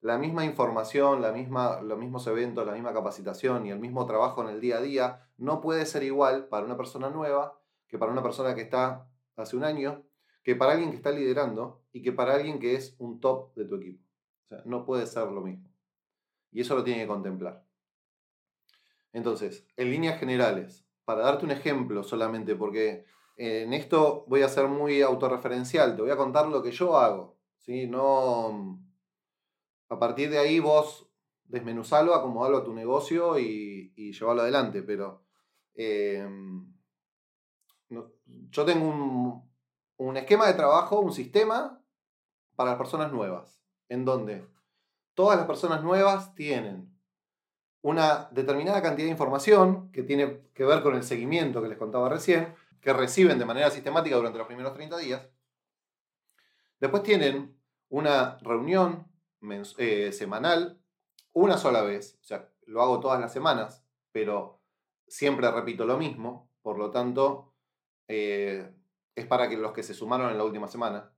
La misma información, la misma, los mismos eventos, la misma capacitación y el mismo trabajo en el día a día no puede ser igual para una persona nueva que para una persona que está hace un año, que para alguien que está liderando y que para alguien que es un top de tu equipo. O sea, no puede ser lo mismo. Y eso lo tiene que contemplar. Entonces, en líneas generales, para darte un ejemplo solamente, porque en esto voy a ser muy autorreferencial, te voy a contar lo que yo hago. ¿sí? No, a partir de ahí vos desmenuzalo, acomodalo a tu negocio y, llevarlo adelante, pero eh, yo tengo un, esquema de trabajo, un sistema para las personas nuevas, en donde todas las personas nuevas tienen una determinada cantidad de información que tiene que ver con el seguimiento que les contaba recién, que reciben de manera sistemática durante los primeros 30 días. Después tienen una reunión eh, semanal, una sola vez, o sea, lo hago todas las semanas, pero siempre repito lo mismo, por lo tanto, eh, es para que los que se sumaron en la última semana,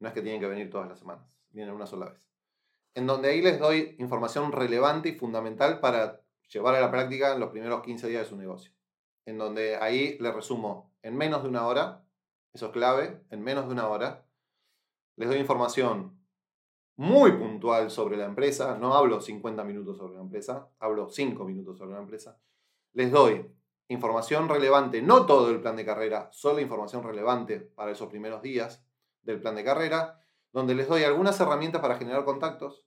no es que tienen que venir todas las semanas, vienen una sola vez. En donde ahí les doy información relevante y fundamental para llevar a la práctica en los primeros 15 días de su negocio. En donde ahí les resumo en menos de una hora, eso es clave, en menos de una hora, les doy información muy puntual sobre la empresa, no hablo 50 minutos sobre la empresa, hablo 5 minutos sobre la empresa, les doy información relevante, no todo el plan de carrera, solo información relevante para esos primeros días del plan de carrera, donde les doy algunas herramientas para generar contactos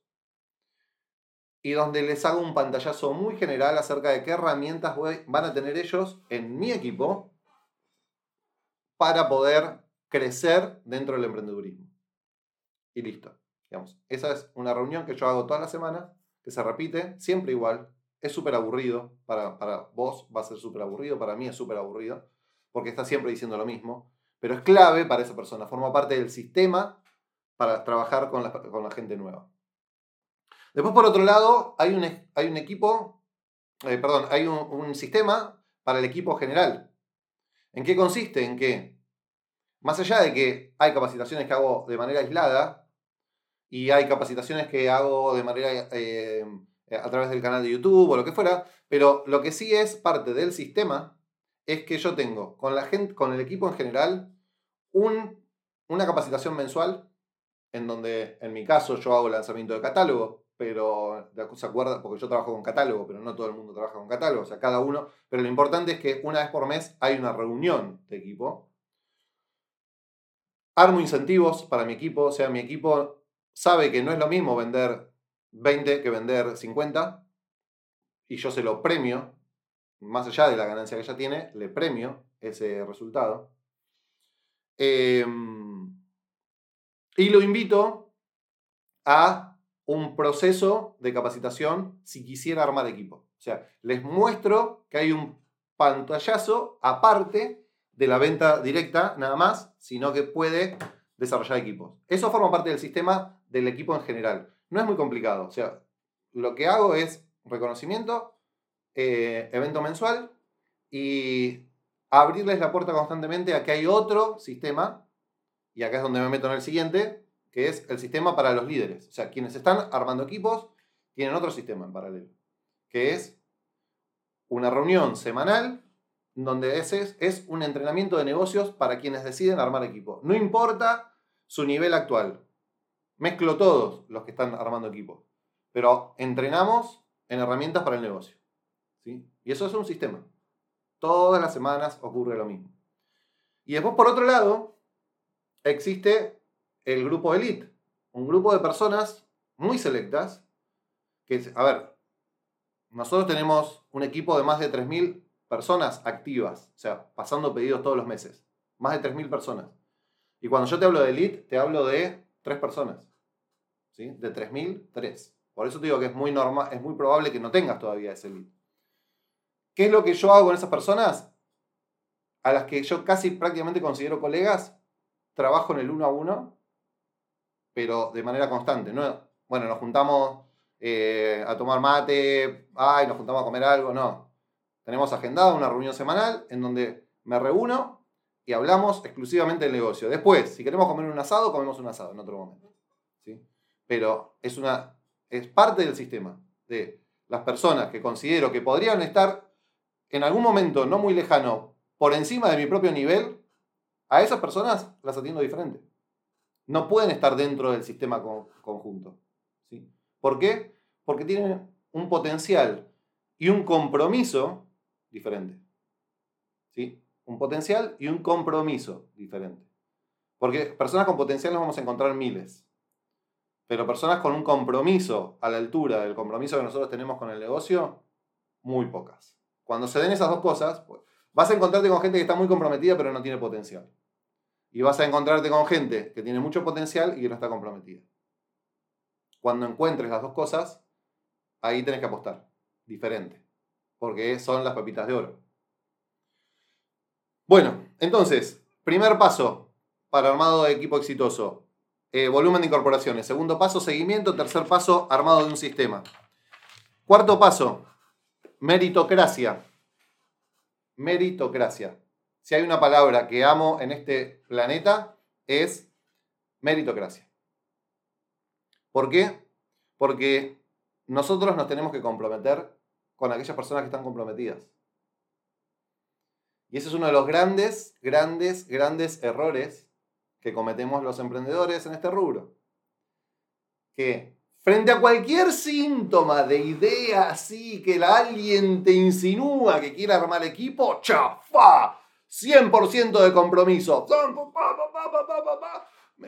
y donde les hago un pantallazo muy general acerca de qué herramientas van a tener ellos en mi equipo para poder crecer dentro del emprendedurismo. Y listo. Digamos, esa es una reunión que yo hago toda la semana, que se repite, siempre igual, es súper aburrido, para, vos va a ser súper aburrido, para mí es súper aburrido, porque está siempre diciendo lo mismo, pero es clave para esa persona, forma parte del sistema para trabajar con la, con la gente nueva. Después, por otro lado, hay un, hay un equipo, eh, perdón, hay un, sistema para el equipo general. ¿En qué consiste? En que, más allá de que hay capacitaciones que hago de manera aislada, y hay capacitaciones que hago de manera eh, a través del canal de YouTube o lo que fuera, pero lo que sí es parte del sistema es que yo tengo con la gente, con el equipo en general, un, una capacitación mensual en donde en mi caso yo hago lanzamiento de catálogo, pero se acuerda, porque yo trabajo con catálogo, pero no todo el mundo trabaja con catálogo, o sea, cada uno, pero lo importante es que una vez por mes hay una reunión de equipo. Armo incentivos para mi equipo, o sea, mi equipo sabe que no es lo mismo vender 20 que vender 50 y yo se lo premio, más allá de la ganancia que ella tiene, le premio ese resultado. Em, y lo invito a un proceso de capacitación si quisiera armar equipo. O sea, les muestro que hay un pantallazo aparte de la venta directa, nada más, sino que puede desarrollar equipos. Eso forma parte del sistema del equipo en general. No es muy complicado. O sea, lo que hago es reconocimiento, eh, evento mensual y abrirles la puerta constantemente a que hay otro sistema, y acá es donde me meto en el siguiente, que es el sistema para los líderes. O sea, quienes están armando equipos tienen otro sistema en paralelo, que es una reunión semanal donde ese es, un entrenamiento de negocios para quienes deciden armar equipo. No importa su nivel actual. Mezclo todos los que están armando equipo. Pero entrenamos en herramientas para el negocio. ¿sí? Y eso es un sistema. Todas las semanas ocurre lo mismo. Y después, por otro lado, existe el grupo Elite. Un grupo de personas muy selectas. Que, a ver, nosotros tenemos un equipo de más de 3.000 personas activas, o sea, pasando pedidos todos los meses. Más de 3.000 personas. Y cuando yo te hablo de elite, te hablo de 3 personas. ¿sí? De 3.000, 3. Por eso te digo que es muy, normal, es muy probable que no tengas todavía ese elite. ¿Qué es lo que yo hago con esas personas? A las que yo casi prácticamente considero colegas, trabajo en el uno a uno, pero de manera constante. ¿no? Bueno, nos juntamos eh, a tomar mate, ay, nos juntamos a comer algo, no. Tenemos agendada una reunión semanal en donde me reúno y hablamos exclusivamente del negocio. Después, si queremos comer un asado, comemos un asado en otro momento. ¿sí? Pero es, una, es parte del sistema de las personas que considero que podrían estar en algún momento no muy lejano por encima de mi propio nivel, a esas personas las atiendo diferente. No pueden estar dentro del sistema conjunto. ¿sí? ¿Por qué? Porque tienen un potencial y un compromiso diferente. ¿Sí? Un potencial y un compromiso diferente. Porque personas con potencial nos vamos a encontrar miles. Pero personas con un compromiso a la altura del compromiso que nosotros tenemos con el negocio, muy pocas. Cuando se den esas dos cosas, pues, vas a encontrarte con gente que está muy comprometida pero no tiene potencial. Y vas a encontrarte con gente que tiene mucho potencial y que no está comprometida. Cuando encuentres las dos cosas, ahí tenés que apostar. Diferente porque son las papitas de oro. Bueno, entonces, primer paso para armado de equipo exitoso, eh, volumen de incorporaciones. Segundo paso, seguimiento. Tercer paso, armado de un sistema. Cuarto paso, meritocracia. Meritocracia. Si hay una palabra que amo en este planeta, es meritocracia. ¿Por qué? Porque nosotros nos tenemos que comprometer con aquellas personas que están comprometidas. Y ese es uno de los grandes, grandes, grandes errores que cometemos los emprendedores en este rubro. Que frente a cualquier síntoma de idea así que alguien te insinúa que quiere armar equipo, ¡chafa! 100% de compromiso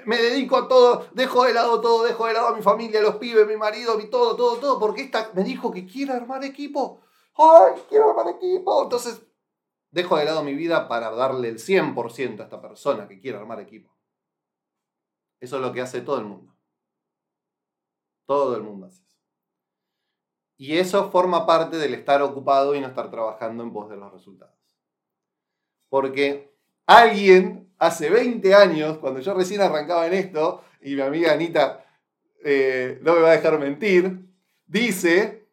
me dedico a todo, dejo de lado todo, dejo de lado a mi familia, a los pibes, mi marido, mi todo, todo, todo, porque esta me dijo que quiere armar equipo. ¡Ay, quiero armar equipo! Entonces, dejo de lado mi vida para darle el 100% a esta persona que quiere armar equipo. Eso es lo que hace todo el mundo. Todo el mundo hace eso. Y eso forma parte del estar ocupado y no estar trabajando en pos de los resultados. Porque alguien hace 20 años, cuando yo recién arrancaba en esto, y mi amiga Anita eh, no me va a dejar mentir, dice,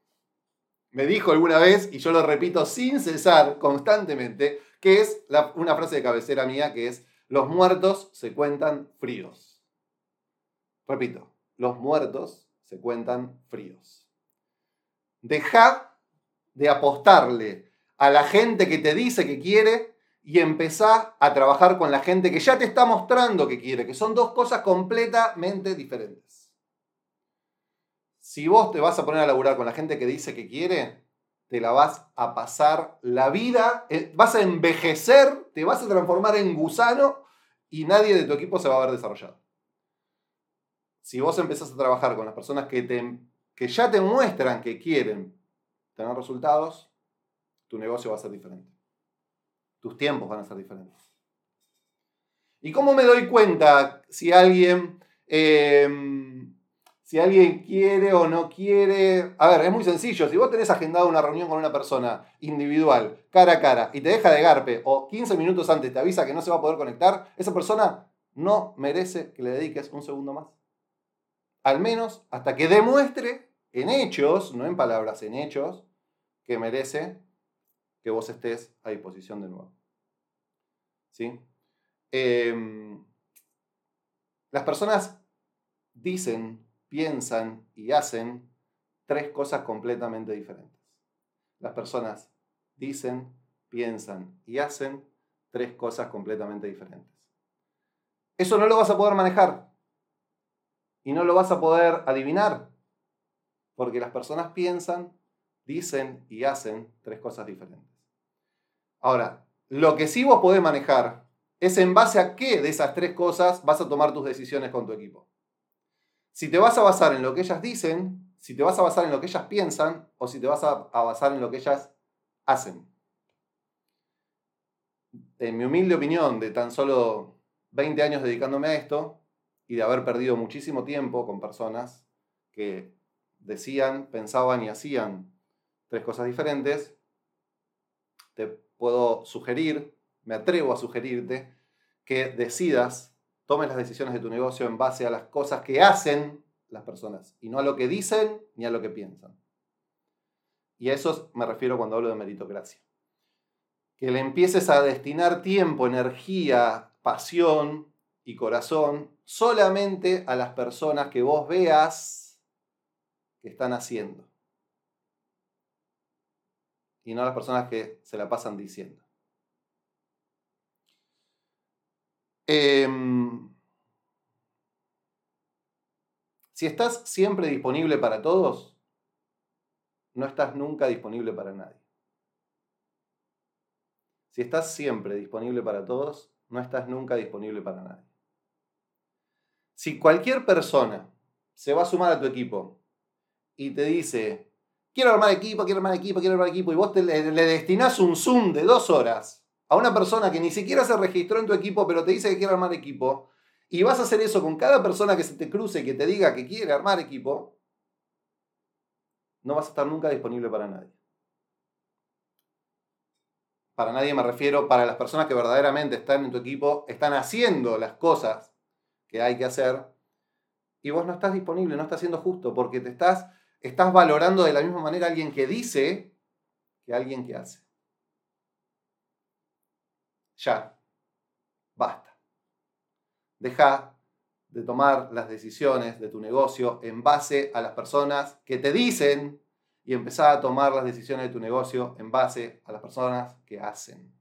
me dijo alguna vez, y yo lo repito sin cesar, constantemente, que es una frase de cabecera mía que es, los muertos se cuentan fríos. Repito, los muertos se cuentan fríos. Dejad de apostarle a la gente que te dice que quiere y empezá a trabajar con la gente que ya te está mostrando que quiere, que son dos cosas completamente diferentes. Si vos te vas a poner a laburar con la gente que dice que quiere, te la vas a pasar la vida, eh, vas a envejecer, te vas a transformar en gusano y nadie de tu equipo se va a ver desarrollado. Si vos empezás a trabajar con las personas que, te, que ya te muestran que quieren tener resultados, tu negocio va a ser diferente tus tiempos van a ser diferentes. ¿Y cómo me doy cuenta si alguien, em, si alguien quiere o no quiere? A ver, es muy sencillo. Si vos tenés agendado una reunión con una persona individual, cara a cara, y te deja de garpe o 15 minutos antes te avisa que no se va a poder conectar, esa persona no merece que le dediques un segundo más. Al menos hasta que demuestre en hechos, no en palabras, en hechos, que merece que vos estés a disposición de nuevo. ¿Sí? Em, las personas dicen, piensan y hacen tres cosas completamente diferentes. Las personas dicen, piensan y hacen tres cosas completamente diferentes. Eso no lo vas a poder manejar y no lo vas a poder adivinar, porque las personas piensan, dicen y hacen tres cosas diferentes. Ahora, lo que sí vos podés manejar es en base a qué de esas tres cosas vas a tomar tus decisiones con tu equipo. Si te vas a basar en lo que ellas dicen, si te vas a basar en lo que ellas piensan o si te vas a, basar en lo que ellas hacen. En mi humilde opinión, de tan solo 20 años dedicándome a esto y de haber perdido muchísimo tiempo con personas que decían, pensaban y hacían tres cosas diferentes, te puedo sugerir me atrevo a sugerirte que decidas, tomes las decisiones de tu negocio en base a las cosas que hacen las personas y no a lo que dicen ni a lo que piensan. Y a eso me refiero cuando hablo de meritocracia. Que le empieces a destinar tiempo, energía, pasión y corazón solamente a las personas que vos veas que están haciendo. Y no a las personas que se la pasan diciendo. Em, si estás siempre disponible para todos, no estás nunca disponible para nadie. Si estás siempre disponible para todos, no estás nunca disponible para nadie. Si cualquier persona se va a sumar a tu equipo y te dice, quiero armar equipo, quiero armar equipo, quiero armar equipo, y vos le, le destinás un Zoom de dos horas a una persona que ni siquiera se registró en tu equipo, pero te dice que quiere armar equipo, y vas a hacer eso con cada persona que se te cruce y que te diga que quiere armar equipo, no vas a estar nunca disponible para nadie. Para nadie me refiero para las personas que verdaderamente están en tu equipo, están haciendo las cosas que hay que hacer, y vos no estás disponible, no estás siendo justo, porque te estás, estás valorando de la misma manera a alguien que dice que a alguien que hace. Ya. Basta. Deja de tomar las decisiones de tu negocio en base a las personas que te dicen y empezar a tomar las decisiones de tu negocio en base a las personas que hacen.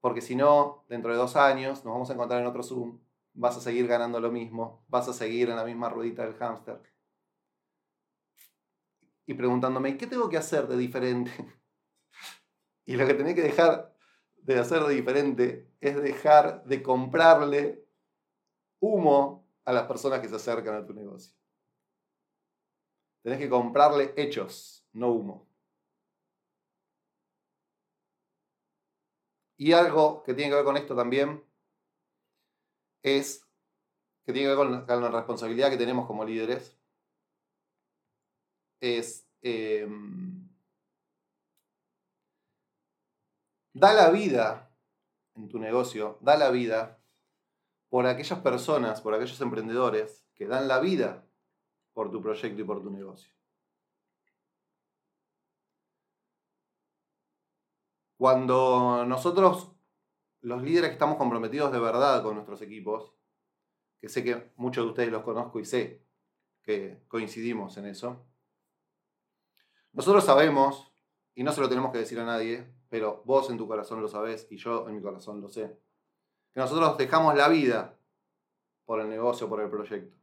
Porque si no, dentro de dos años nos vamos a encontrar en otro Zoom, vas a seguir ganando lo mismo, vas a seguir en la misma ruedita del hámster. Y preguntándome, ¿qué tengo que hacer de diferente? Y lo que tenés que dejar de hacer de diferente es dejar de comprarle humo a las personas que se acercan a tu negocio. Tenés que comprarle hechos, no humo. Y algo que tiene que ver con esto también es que tiene que ver con la, responsabilidad que tenemos como líderes. Es em, da la vida en tu negocio, da la vida por aquellas personas, por aquellos emprendedores que dan la vida por tu proyecto y por tu negocio. Cuando nosotros, los líderes que estamos comprometidos de verdad con nuestros equipos, que sé que muchos de ustedes los conozco y sé que coincidimos en eso, nosotros sabemos, y no se lo tenemos que decir a nadie, pero vos en tu corazón lo sabés y yo en mi corazón lo sé. Que nosotros dejamos la vida por el negocio, por el proyecto.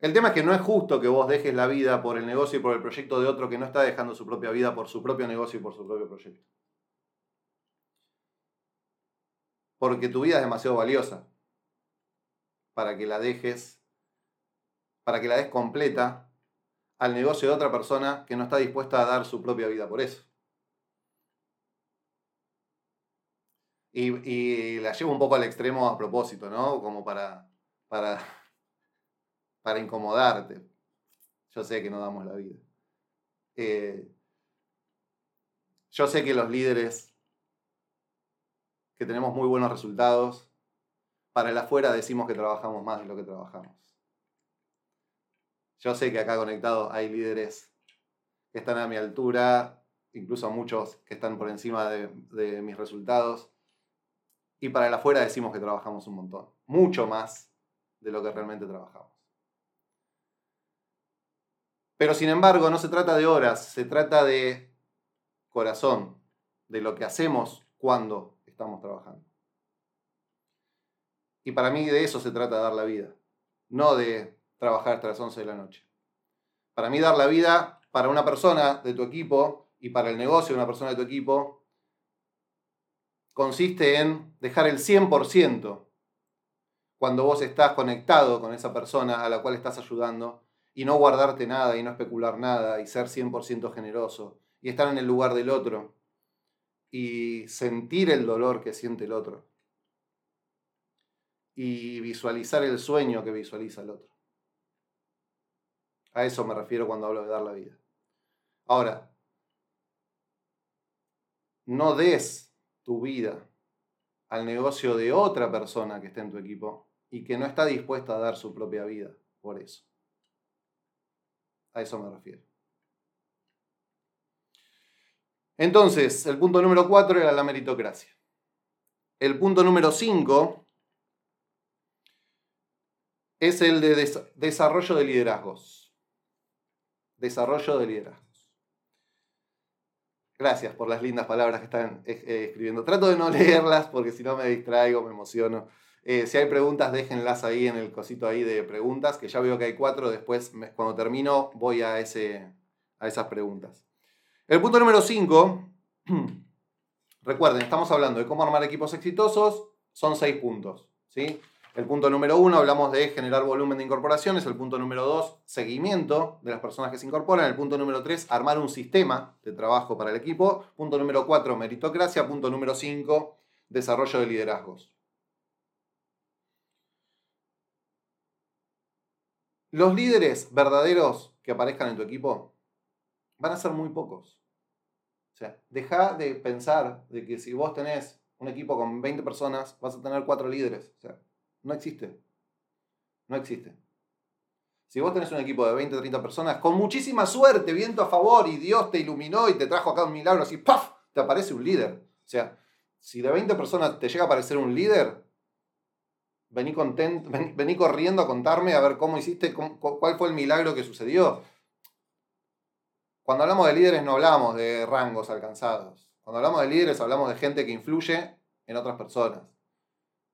El tema es que no es justo que vos dejes la vida por el negocio y por el proyecto de otro que no está dejando su propia vida por su propio negocio y por su propio proyecto. Porque tu vida es demasiado valiosa para que la dejes, para que la des completa al negocio de otra persona que no está dispuesta a dar su propia vida por eso. Y, la llevo un poco al extremo a propósito, ¿no? Como para, para, para incomodarte. Yo sé que no damos la vida. Eh, yo sé que los líderes que tenemos muy buenos resultados, para el afuera decimos que trabajamos más de lo que trabajamos. Yo sé que acá conectados hay líderes que están a mi altura, incluso muchos que están por encima de, de mis resultados. Y para el afuera decimos que trabajamos un montón, mucho más de lo que realmente trabajamos. Pero sin embargo, no se trata de horas, se trata de corazón, de lo que hacemos cuando estamos trabajando. Y para mí de eso se trata de dar la vida, no de trabajar hasta las 11 de la noche. Para mí dar la vida para una persona de tu equipo y para el negocio de una persona de tu equipo consiste en dejar el 100% cuando vos estás conectado con esa persona a la cual estás ayudando y no guardarte nada y no especular nada y ser 100% generoso y estar en el lugar del otro y sentir el dolor que siente el otro y visualizar el sueño que visualiza el otro. A eso me refiero cuando hablo de dar la vida. Ahora, no des tu vida al negocio de otra persona que esté en tu equipo y que no está dispuesta a dar su propia vida por eso. A eso me refiero. Entonces, el punto número cuatro era la meritocracia. El punto número cinco es el de desarrollo de liderazgos. Desarrollo de liderazgos. Gracias por las lindas palabras que están eh, eh, escribiendo. Trato de no leerlas porque si no me distraigo, me emociono. Eh, si hay preguntas, déjenlas ahí en el cosito ahí de preguntas, que ya veo que hay cuatro. Después, cuando termino, voy a, ese, a esas preguntas. El punto número 5, recuerden, estamos hablando de cómo armar equipos exitosos, son seis puntos. ¿sí? El punto número uno, hablamos de generar volumen de incorporaciones. El punto número dos, seguimiento de las personas que se incorporan. El punto número tres, armar un sistema de trabajo para el equipo. Punto número cuatro, meritocracia. Punto número cinco, desarrollo de liderazgos. Los líderes verdaderos que aparezcan en tu equipo van a ser muy pocos. O sea, deja de pensar de que si vos tenés un equipo con 20 personas, vas a tener cuatro líderes. O sea, no existe. No existe. Si vos tenés un equipo de 20 o 30 personas, con muchísima suerte, viento a favor, y Dios te iluminó y te trajo acá un milagro, así, ¡paf! te aparece un líder. O sea, si de 20 personas te llega a aparecer un líder, Vení, content, vení, corriendo a contarme a ver cómo hiciste, cuál fue el milagro que sucedió. Cuando hablamos de líderes no hablamos de rangos alcanzados. Cuando hablamos de líderes hablamos de gente que influye en otras personas.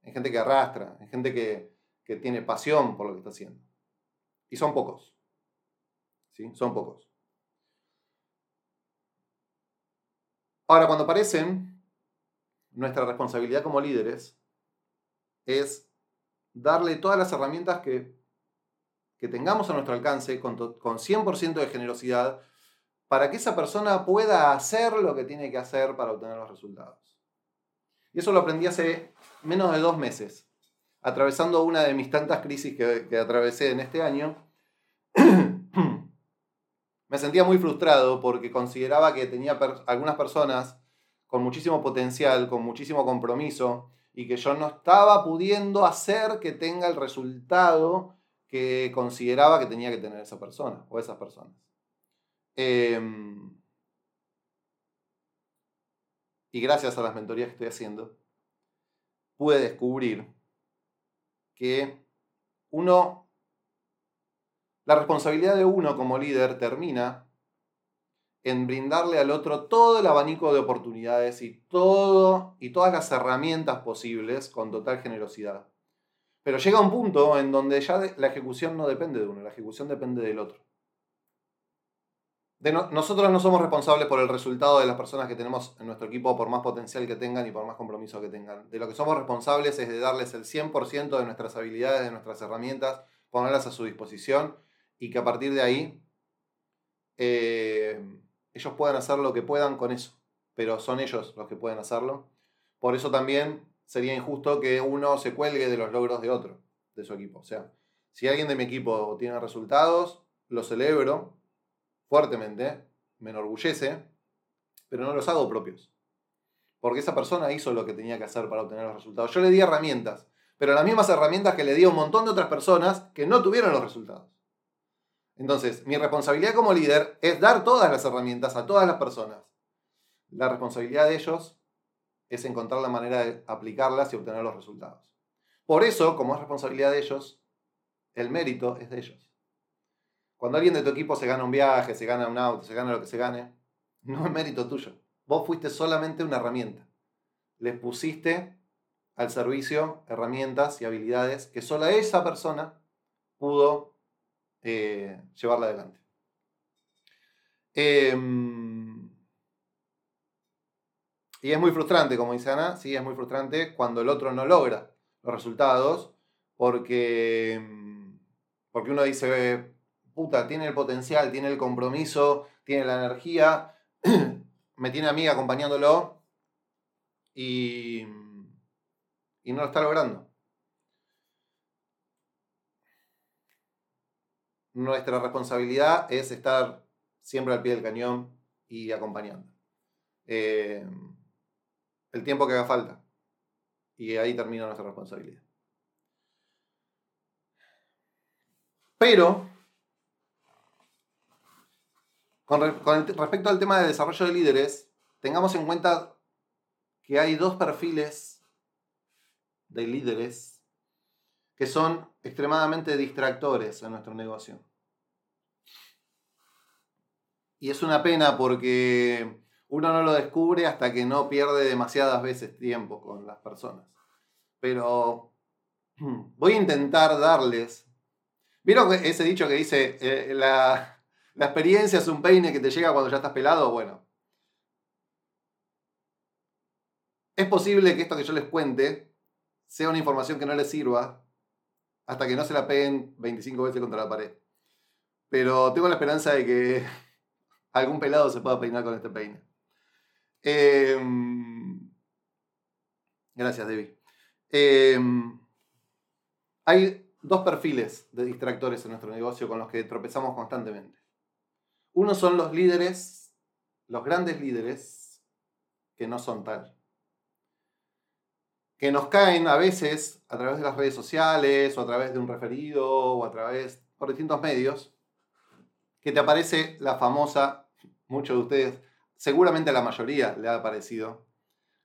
En gente que arrastra, en gente que, que tiene pasión por lo que está haciendo. Y son pocos. ¿Sí? Son pocos. Ahora, cuando aparecen, nuestra responsabilidad como líderes es darle todas las herramientas que, que tengamos a nuestro alcance con, con 100% de generosidad para que esa persona pueda hacer lo que tiene que hacer para obtener los resultados. Y eso lo aprendí hace menos de dos meses, atravesando una de mis tantas crisis que, atravesé en este año. Me sentía muy frustrado porque consideraba que tenía algunas personas con muchísimo potencial, con muchísimo compromiso, y que yo no estaba pudiendo hacer que tenga el resultado que consideraba que tenía que tener esa persona o esas personas. Em, y gracias a las mentorías que estoy haciendo, pude descubrir que uno, la responsabilidad de uno como líder termina en brindarle al otro todo el abanico de oportunidades y, todo, y todas las herramientas posibles con total generosidad. Pero llega un punto en donde ya la ejecución no depende de uno, la ejecución depende del otro. De nosotros no somos responsables por el resultado de las personas que tenemos en nuestro equipo, por más potencial que tengan y por más compromiso que tengan. De lo que somos responsables es de darles el 100% de nuestras habilidades, de nuestras herramientas, ponerlas a su disposición y que a partir de ahí eh, ellos puedan hacer lo que puedan con eso, pero son ellos los que pueden hacerlo. Por eso también sería injusto que uno se cuelgue de los logros de otro, de su equipo. O sea, si alguien de mi equipo tiene resultados, lo celebro fuertemente, me enorgullece, pero no los hago propios. Porque esa persona hizo lo que tenía que hacer para obtener los resultados. Yo le di herramientas, pero las mismas herramientas que le di a un montón de otras personas que no tuvieron los resultados. Entonces, mi responsabilidad como líder es dar todas las herramientas a todas las personas. La responsabilidad de ellos es encontrar la manera de aplicarlas y obtener los resultados. Por eso, como es responsabilidad de ellos, el mérito es de ellos. Cuando alguien de tu equipo se gana un viaje, se gana un auto, se gana lo que se gane, no es mérito tuyo. Vos fuiste solamente una herramienta. Les pusiste al servicio herramientas y habilidades que solo esa persona pudo eh, llevarla adelante. Em, y es muy frustrante, como dice Ana, sí, es muy frustrante cuando el otro no logra los resultados, porque, porque uno dice, puta, tiene el potencial, tiene el compromiso, tiene la energía, me tiene a mí acompañándolo y, y no lo está logrando. Nuestra responsabilidad es estar siempre al pie del cañón y acompañando. Eh, el tiempo que haga falta. Y ahí termina nuestra responsabilidad. Pero, con, respecto al tema de desarrollo de líderes, tengamos en cuenta que hay dos perfiles de líderes que son extremadamente distractores en nuestro negocio. Y es una pena porque uno no lo descubre hasta que no pierde demasiadas veces tiempo con las personas. Pero voy a intentar darles... ¿Vieron ese dicho que dice, eh, la, la experiencia es un peine que te llega cuando ya estás pelado? Bueno. Es posible que esto que yo les cuente sea una información que no les sirva hasta que no se la peguen 25 veces contra la pared. Pero tengo la esperanza de que algún pelado se pueda peinar con este peine. Em, gracias, Debbie. Em, hay dos perfiles de distractores en nuestro negocio con los que tropezamos constantemente. Uno son los líderes, los grandes líderes, que no son tal. Que nos caen a veces a través de las redes sociales, o a través de un referido, o a través, por distintos medios, que te aparece la famosa, muchos de ustedes seguramente a la mayoría le ha parecido,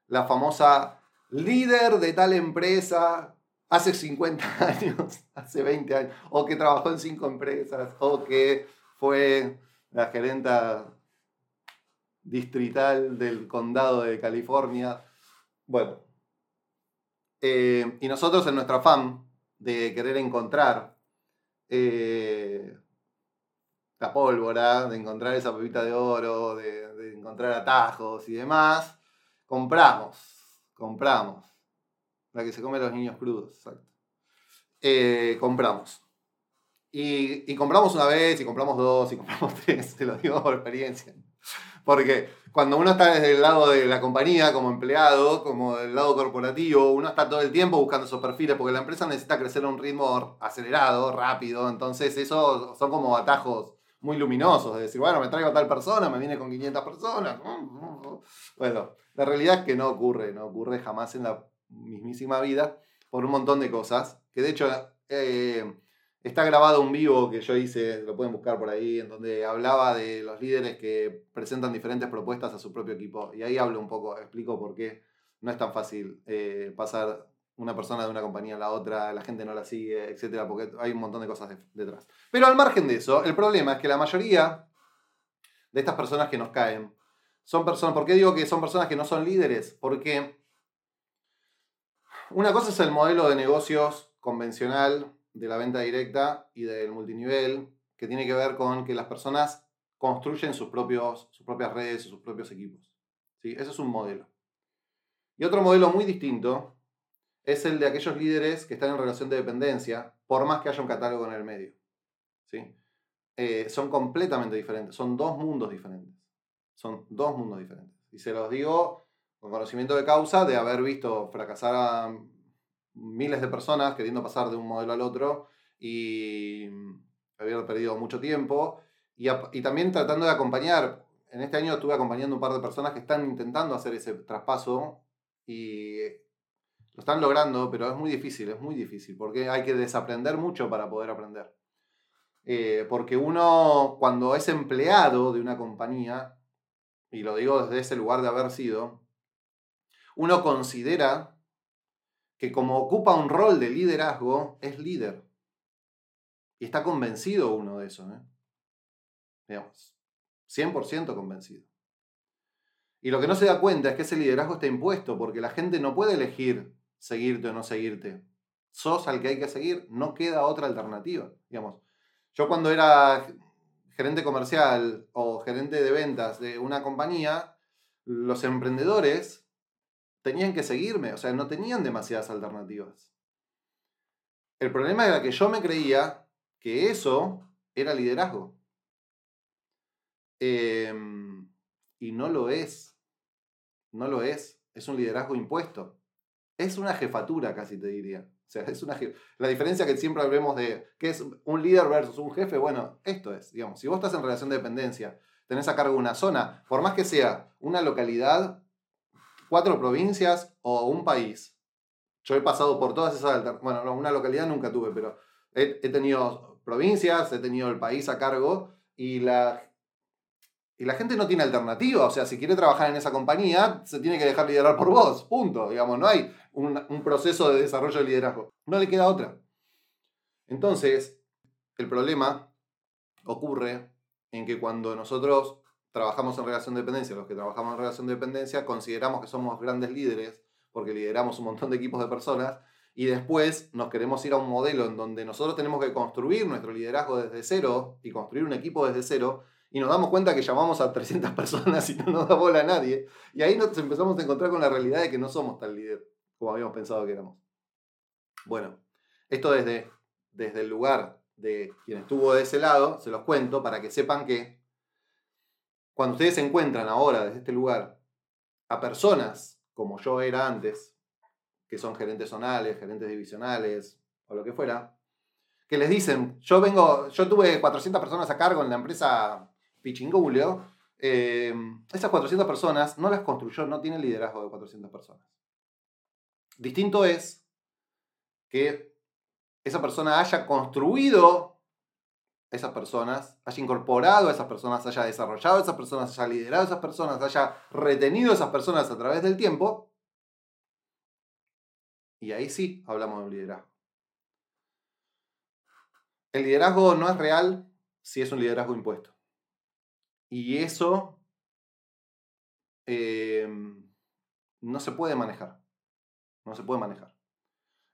la famosa líder de tal empresa hace 50 años, hace 20 años, o que trabajó en cinco empresas, o que fue la gerenta distrital del condado de California. Bueno, eh, y nosotros en nuestro afán de querer encontrar eh, la pólvora, de encontrar esa pepita de oro, de, encontrar atajos y demás, compramos, compramos. La que se come los niños crudos, exacto. Eh, compramos. Y, y, compramos una vez, y compramos dos, y compramos tres, te lo digo por experiencia. Porque cuando uno está desde el lado de la compañía, como empleado, como del lado corporativo, uno está todo el tiempo buscando esos perfiles, porque la empresa necesita crecer a un ritmo acelerado, rápido. Entonces, eso son como atajos muy luminosos, de decir, bueno, me traigo a tal persona, me viene con 500 personas. Bueno, la realidad es que no ocurre, no ocurre jamás en la mismísima vida por un montón de cosas, que de hecho eh, está grabado un vivo que yo hice, lo pueden buscar por ahí, en donde hablaba de los líderes que presentan diferentes propuestas a su propio equipo. Y ahí hablo un poco, explico por qué no es tan fácil eh, pasar una persona de una compañía a la otra, la gente no la sigue, etcétera, porque hay un montón de cosas detrás. Pero al margen de eso, el problema es que la mayoría de estas personas que nos caen son personas, ¿por qué digo que son personas que no son líderes? Porque una cosa es el modelo de negocios convencional de la venta directa y del multinivel, que tiene que ver con que las personas construyen sus, propios, sus propias redes, sus propios equipos. ¿Sí? Ese es un modelo. Y otro modelo muy distinto es el de aquellos líderes que están en relación de dependencia, por más que haya un catálogo en el medio. ¿sí? Eh, son completamente diferentes, son dos mundos diferentes. Son dos mundos diferentes. Y se los digo con conocimiento de causa de haber visto fracasar a miles de personas queriendo pasar de un modelo al otro y haber perdido mucho tiempo. Y, también tratando de acompañar. En este año estuve acompañando un par de personas que están intentando hacer ese traspaso y lo están logrando, pero es muy difícil, es muy difícil, porque hay que desaprender mucho para poder aprender. Eh, porque uno, cuando es empleado de una compañía, y lo digo desde ese lugar de haber sido, uno considera que como ocupa un rol de liderazgo, es líder. Y está convencido uno de eso. ¿eh? Digamos, 100% convencido. Y lo que no se da cuenta es que ese liderazgo está impuesto, porque la gente no puede elegir seguirte o no seguirte. Sos al que hay que seguir, no queda otra alternativa. Digamos, yo cuando era gerente comercial o gerente de ventas de una compañía, los emprendedores tenían que seguirme, o sea, no tenían demasiadas alternativas. El problema era que yo me creía que eso era liderazgo. Em, y no lo es. No lo es. Es un liderazgo impuesto. Es una jefatura, casi te diría. O sea, es una la diferencia que siempre hablemos de qué es un líder versus un jefe, bueno, esto es, digamos, si vos estás en relación de dependencia, tenés a cargo una zona, por más que sea una localidad, cuatro provincias o un país. Yo he pasado por todas esas, bueno, una localidad nunca tuve, pero he, tenido provincias, he tenido el país a cargo y la y la gente no tiene alternativa, o sea, si quiere trabajar en esa compañía, se tiene que dejar liderar por vos, punto. Digamos, no hay un, proceso de desarrollo de liderazgo. No le queda otra. Entonces, el problema ocurre en que cuando nosotros trabajamos en relación de dependencia, los que trabajamos en relación de dependencia, consideramos que somos grandes líderes, porque lideramos un montón de equipos de personas, y después nos queremos ir a un modelo en donde nosotros tenemos que construir nuestro liderazgo desde cero y construir un equipo desde cero, y nos damos cuenta que llamamos a 300 personas y no nos da bola a nadie. Y ahí nos empezamos a encontrar con la realidad de que no somos tan líder como habíamos pensado que éramos. Bueno, esto desde, desde el lugar de quien estuvo de ese lado, se los cuento para que sepan que cuando ustedes se encuentran ahora desde este lugar a personas como yo era antes, que son gerentes zonales, gerentes divisionales o lo que fuera, que les dicen, yo vengo, yo tuve 400 personas a cargo en la empresa Pichingulio, eh, esas 400 personas no las construyó, no tiene liderazgo de 400 personas. Distinto es que esa persona haya construido esas personas, haya incorporado a esas personas, haya desarrollado a esas personas, haya liderado a esas personas, haya retenido a esas personas a través del tiempo. Y ahí sí hablamos de liderazgo. El liderazgo no es real si es un liderazgo impuesto. Y eso em, no se puede manejar. No se puede manejar.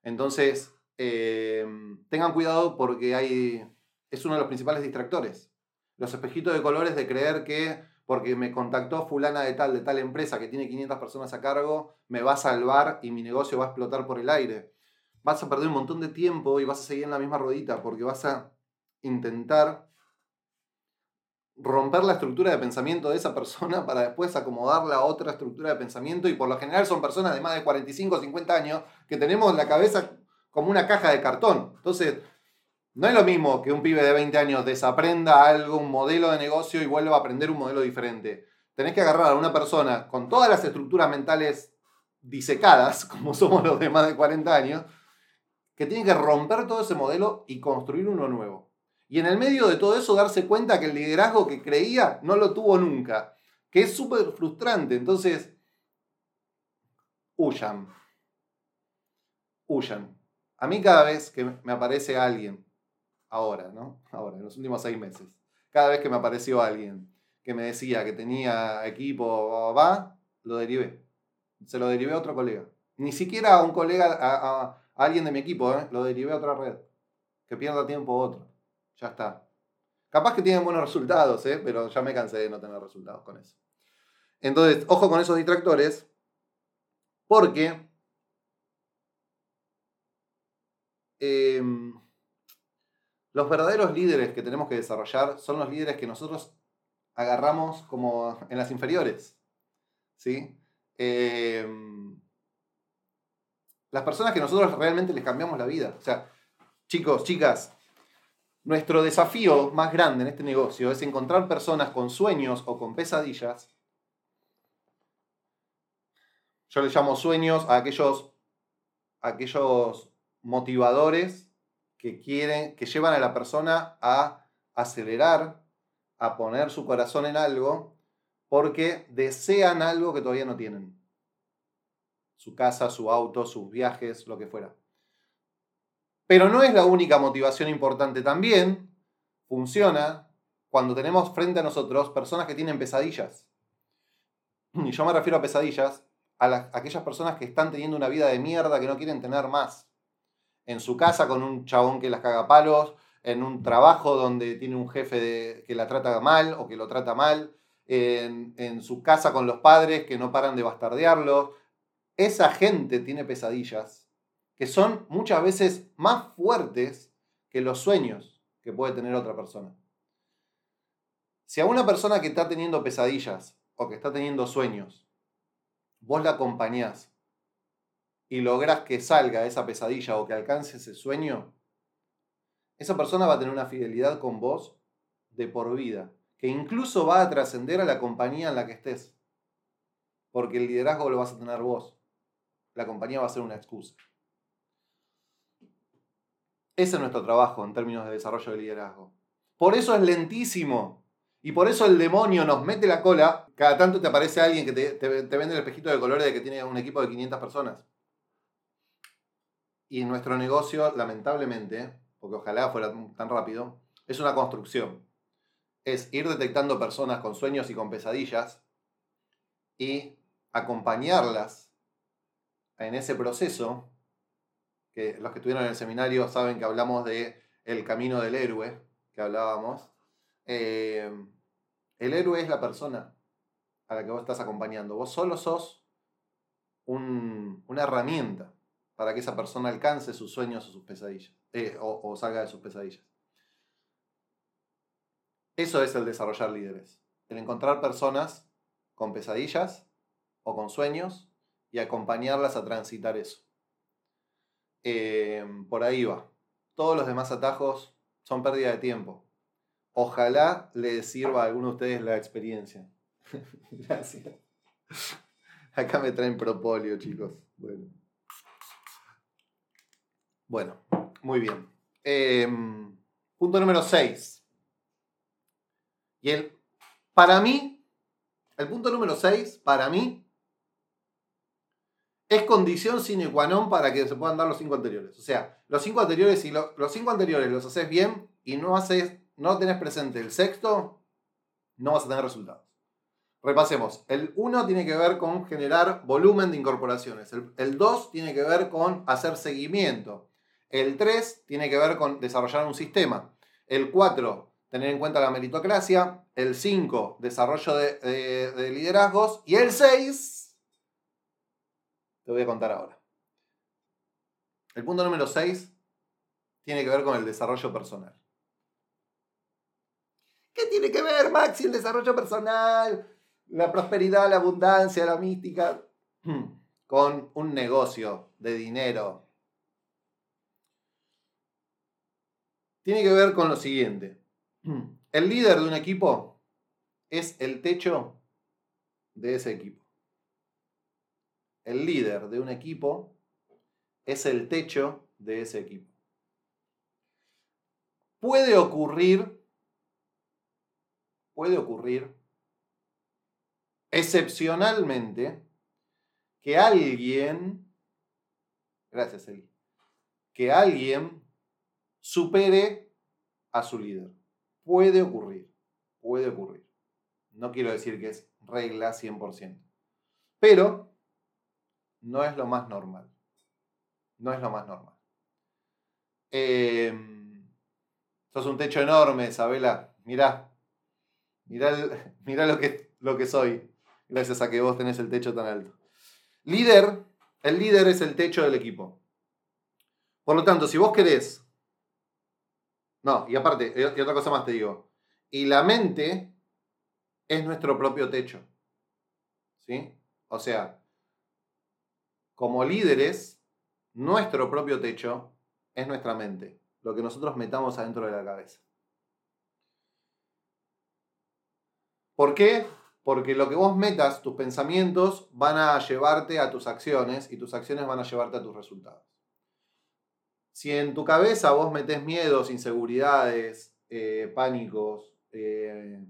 Entonces, em, tengan cuidado porque hay, es uno de los principales distractores. Los espejitos de colores de creer que porque me contactó fulana de tal, de tal empresa que tiene 500 personas a cargo, me va a salvar y mi negocio va a explotar por el aire. Vas a perder un montón de tiempo y vas a seguir en la misma rodita porque vas a intentar romper la estructura de pensamiento de esa persona para después acomodarla a otra estructura de pensamiento y por lo general son personas de más de 45 o 50 años que tenemos la cabeza como una caja de cartón. Entonces, no es lo mismo que un pibe de 20 años desaprenda algo, un modelo de negocio y vuelva a aprender un modelo diferente. Tenés que agarrar a una persona con todas las estructuras mentales disecadas, como somos los de más de 40 años, que tiene que romper todo ese modelo y construir uno nuevo. Y en el medio de todo eso darse cuenta que el liderazgo que creía no lo tuvo nunca, que es súper frustrante. Entonces, huyan. Huyan. A mí cada vez que me aparece alguien, ahora, ¿no? Ahora, en los últimos seis meses, cada vez que me apareció alguien que me decía que tenía equipo, va, lo derivé. Se lo derivé a otro colega. Ni siquiera a un colega, a, alguien de mi equipo, ¿eh? lo derivé a otra red. Que pierda tiempo otro. Ya está. Capaz que tienen buenos resultados, ¿eh? pero ya me cansé de no tener resultados con eso. Entonces, ojo con esos distractores, porque em, los verdaderos líderes que tenemos que desarrollar son los líderes que nosotros agarramos como en las inferiores. ¿sí? Em, las personas que nosotros realmente les cambiamos la vida. O sea, chicos, chicas, nuestro desafío más grande en este negocio es encontrar personas con sueños o con pesadillas. Yo les llamo sueños a aquellos, aquellos motivadores que quieren, que llevan a la persona a acelerar a poner su corazón en algo porque desean algo que todavía no tienen. Su casa, su auto, sus viajes, lo que fuera. Pero no es la única motivación importante. También funciona cuando tenemos frente a nosotros personas que tienen pesadillas. Y yo me refiero a pesadillas a, aquellas personas que están teniendo una vida de mierda que no quieren tener más. En su casa con un chabón que las caga palos, en un trabajo donde tiene un jefe que la trata mal o que lo trata mal, en, en su casa con los padres que no paran de bastardearlos. Esa gente tiene pesadillas que son muchas veces más fuertes que los sueños que puede tener otra persona. Si a una persona que está teniendo pesadillas o que está teniendo sueños, vos la acompañás y lográs que salga esa pesadilla o que alcance ese sueño, esa persona va a tener una fidelidad con vos de por vida, que incluso va a trascender a la compañía en la que estés, porque el liderazgo lo vas a tener vos, la compañía va a ser una excusa. Ese es nuestro trabajo en términos de desarrollo de liderazgo. Por eso es lentísimo. Y por eso el demonio nos mete la cola. Cada tanto te aparece alguien que te, vende el espejito de colores de que tiene un equipo de 500 personas. Y nuestro negocio, lamentablemente, porque ojalá fuera tan rápido, es una construcción. Es ir detectando personas con sueños y con pesadillas y acompañarlas en ese proceso que los que estuvieron en el seminario saben que hablamos de el camino del héroe, que hablábamos. Eh, el héroe es la persona a la que vos estás acompañando. Vos solo sos una herramienta para que esa persona alcance sus sueños o sus pesadillas, eh, o salga de sus pesadillas. Eso es el desarrollar líderes, el encontrar personas con pesadillas o con sueños y acompañarlas a transitar eso. Em, por ahí va. Todos los demás atajos son pérdida de tiempo. Ojalá les sirva a alguno de ustedes la experiencia. Gracias. Acá me traen propóleo, chicos. Bueno. Bueno, muy bien. Em, punto número 6. Y el, para mí, el punto número 6, para mí, es condición sine qua non para que se puedan dar los cinco anteriores. O sea, los cinco anteriores, si los cinco anteriores los haces bien y no, haces, no tenés presente el sexto, no vas a tener resultados. Repasemos. El 1 tiene que ver con generar volumen de incorporaciones. El 2 tiene que ver con hacer seguimiento. El 3 tiene que ver con desarrollar un sistema. El 4, tener en cuenta la meritocracia. El 5, desarrollo de, de liderazgos. Y el 6, te voy a contar ahora. El punto número 6 tiene que ver con el desarrollo personal. ¿Qué tiene que ver, Maxi, el desarrollo personal? La prosperidad, la abundancia, la mística, con un negocio de dinero. Tiene que ver con lo siguiente. El líder de un equipo es el techo de ese equipo el líder de un equipo es el techo de ese equipo. Puede ocurrir, puede ocurrir excepcionalmente que alguien, gracias Eli, que alguien supere a su líder. Puede ocurrir, puede ocurrir. No quiero decir que es regla 100%. Pero no es lo más normal. No es lo más normal. Eh, sos un techo enorme, Isabela. Mirá. Mirá, lo, que, lo que soy. Gracias a que vos tenés el techo tan alto. Líder. El líder es el techo del equipo. Por lo tanto, si vos querés. No, y aparte, y otra cosa más te digo. Y la mente es nuestro propio techo. ¿Sí? O sea, como líderes, nuestro propio techo es nuestra mente, lo que nosotros metamos adentro de la cabeza. ¿Por qué? Porque lo que vos metas, tus pensamientos, van a llevarte a tus acciones y tus acciones van a llevarte a tus resultados. Si en tu cabeza vos metés miedos, inseguridades, eh, pánicos, eh,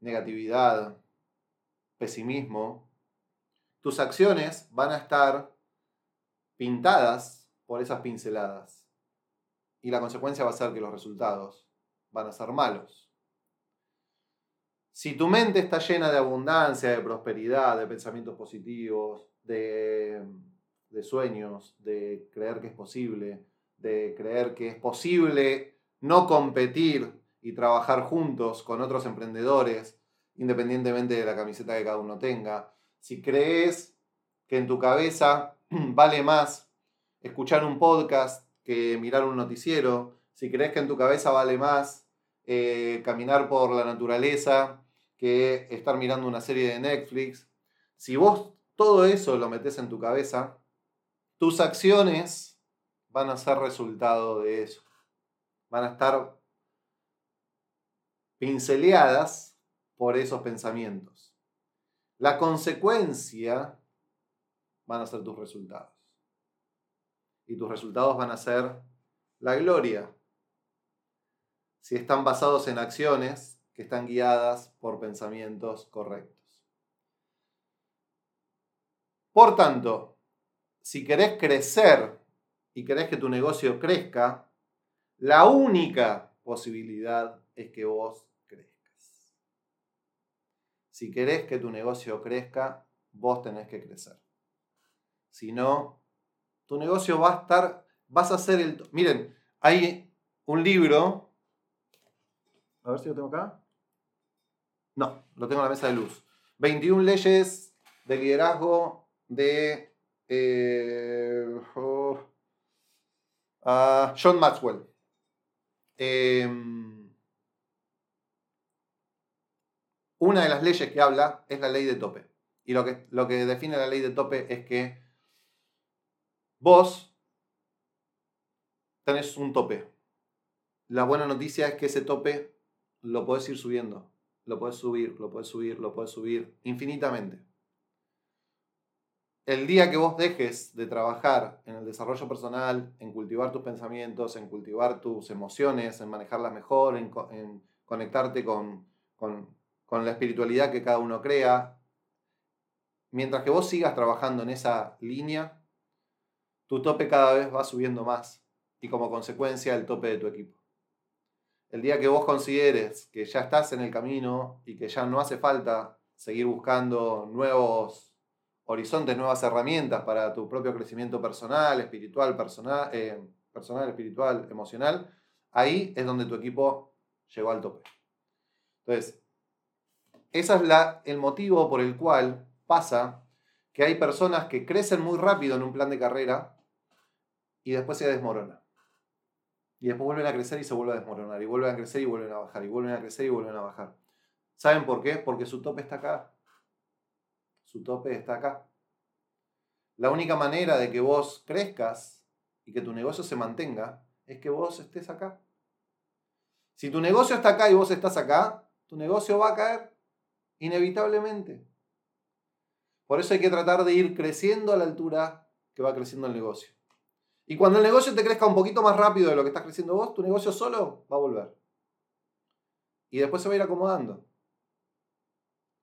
negatividad, pesimismo, tus acciones van a estar pintadas por esas pinceladas. Y la consecuencia va a ser que los resultados van a ser malos. Si tu mente está llena de abundancia, de prosperidad, de pensamientos positivos, de, de sueños, de creer que es posible, de creer que es posible no competir y trabajar juntos con otros emprendedores, independientemente de la camiseta que cada uno tenga. Si crees que en tu cabeza vale más escuchar un podcast que mirar un noticiero, si crees que en tu cabeza vale más eh, caminar por la naturaleza que estar mirando una serie de Netflix, si vos todo eso lo metes en tu cabeza, tus acciones van a ser resultado de eso. Van a estar pinceleadas por esos pensamientos. La consecuencia van a ser tus resultados. Y tus resultados van a ser la gloria. Si están basados en acciones que están guiadas por pensamientos correctos. Por tanto, si querés crecer y querés que tu negocio crezca, la única posibilidad es que vos crezcas. Si querés que tu negocio crezca, vos tenés que crecer. Si no, tu negocio va a estar, vas a ser el... Miren, hay un libro, a ver si lo tengo acá. No, lo tengo en la mesa de luz. 21 leyes de liderazgo de eh, oh, ah, John Maxwell. Em, una de las leyes que habla es la ley de tope. Y lo que, lo que define la ley de tope es que vos tenés un tope. La buena noticia es que ese tope lo podés ir subiendo. Lo podés subir, lo podés subir, lo podés subir infinitamente. El día que vos dejes de trabajar en el desarrollo personal, en cultivar tus pensamientos, en cultivar tus emociones, en manejarlas mejor, en, conectarte con, con la espiritualidad que cada uno crea, mientras que vos sigas trabajando en esa línea, tu tope cada vez va subiendo más y como consecuencia el tope de tu equipo. El día que vos consideres que ya estás en el camino y que ya no hace falta seguir buscando nuevos horizontes, nuevas herramientas para tu propio crecimiento personal, espiritual, personal, eh, personal, espiritual, emocional, ahí es donde tu equipo llegó al tope. Entonces, ese es la, el motivo por el cual pasa que hay personas que crecen muy rápido en un plan de carrera y después se desmorona. Y después vuelven a crecer y se vuelven a desmoronar. Y vuelven a crecer y vuelven a bajar. Y vuelven a crecer y vuelven a bajar. ¿Saben por qué? Porque su tope está acá. Su tope está acá. La única manera de que vos crezcas y que tu negocio se mantenga es que vos estés acá. Si tu negocio está acá y vos estás acá, tu negocio va a caer inevitablemente. Por eso hay que tratar de ir creciendo a la altura que va creciendo el negocio. Y cuando el negocio te crezca un poquito más rápido de lo que estás creciendo vos, tu negocio solo va a volver. Y después se va a ir acomodando.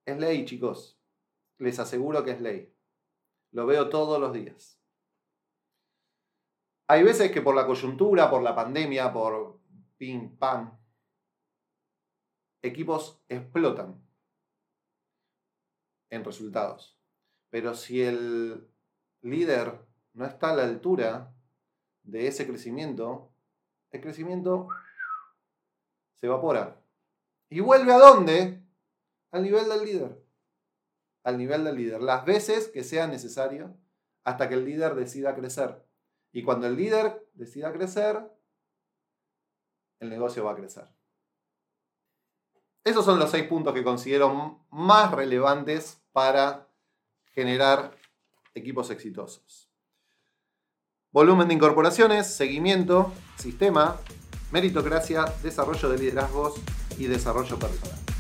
Es ley, chicos les aseguro que es ley. Lo veo todos los días. Hay veces que por la coyuntura, por la pandemia, por pim, pam, equipos explotan en resultados. Pero si el líder no está a la altura de ese crecimiento, el crecimiento se evapora. ¿Y vuelve a dónde? Al nivel del líder al nivel del líder, las veces que sea necesario hasta que el líder decida crecer. Y cuando el líder decida crecer, el negocio va a crecer. Esos son los seis puntos que considero más relevantes para generar equipos exitosos. Volumen de incorporaciones, seguimiento, sistema, meritocracia, desarrollo de liderazgos y desarrollo personal.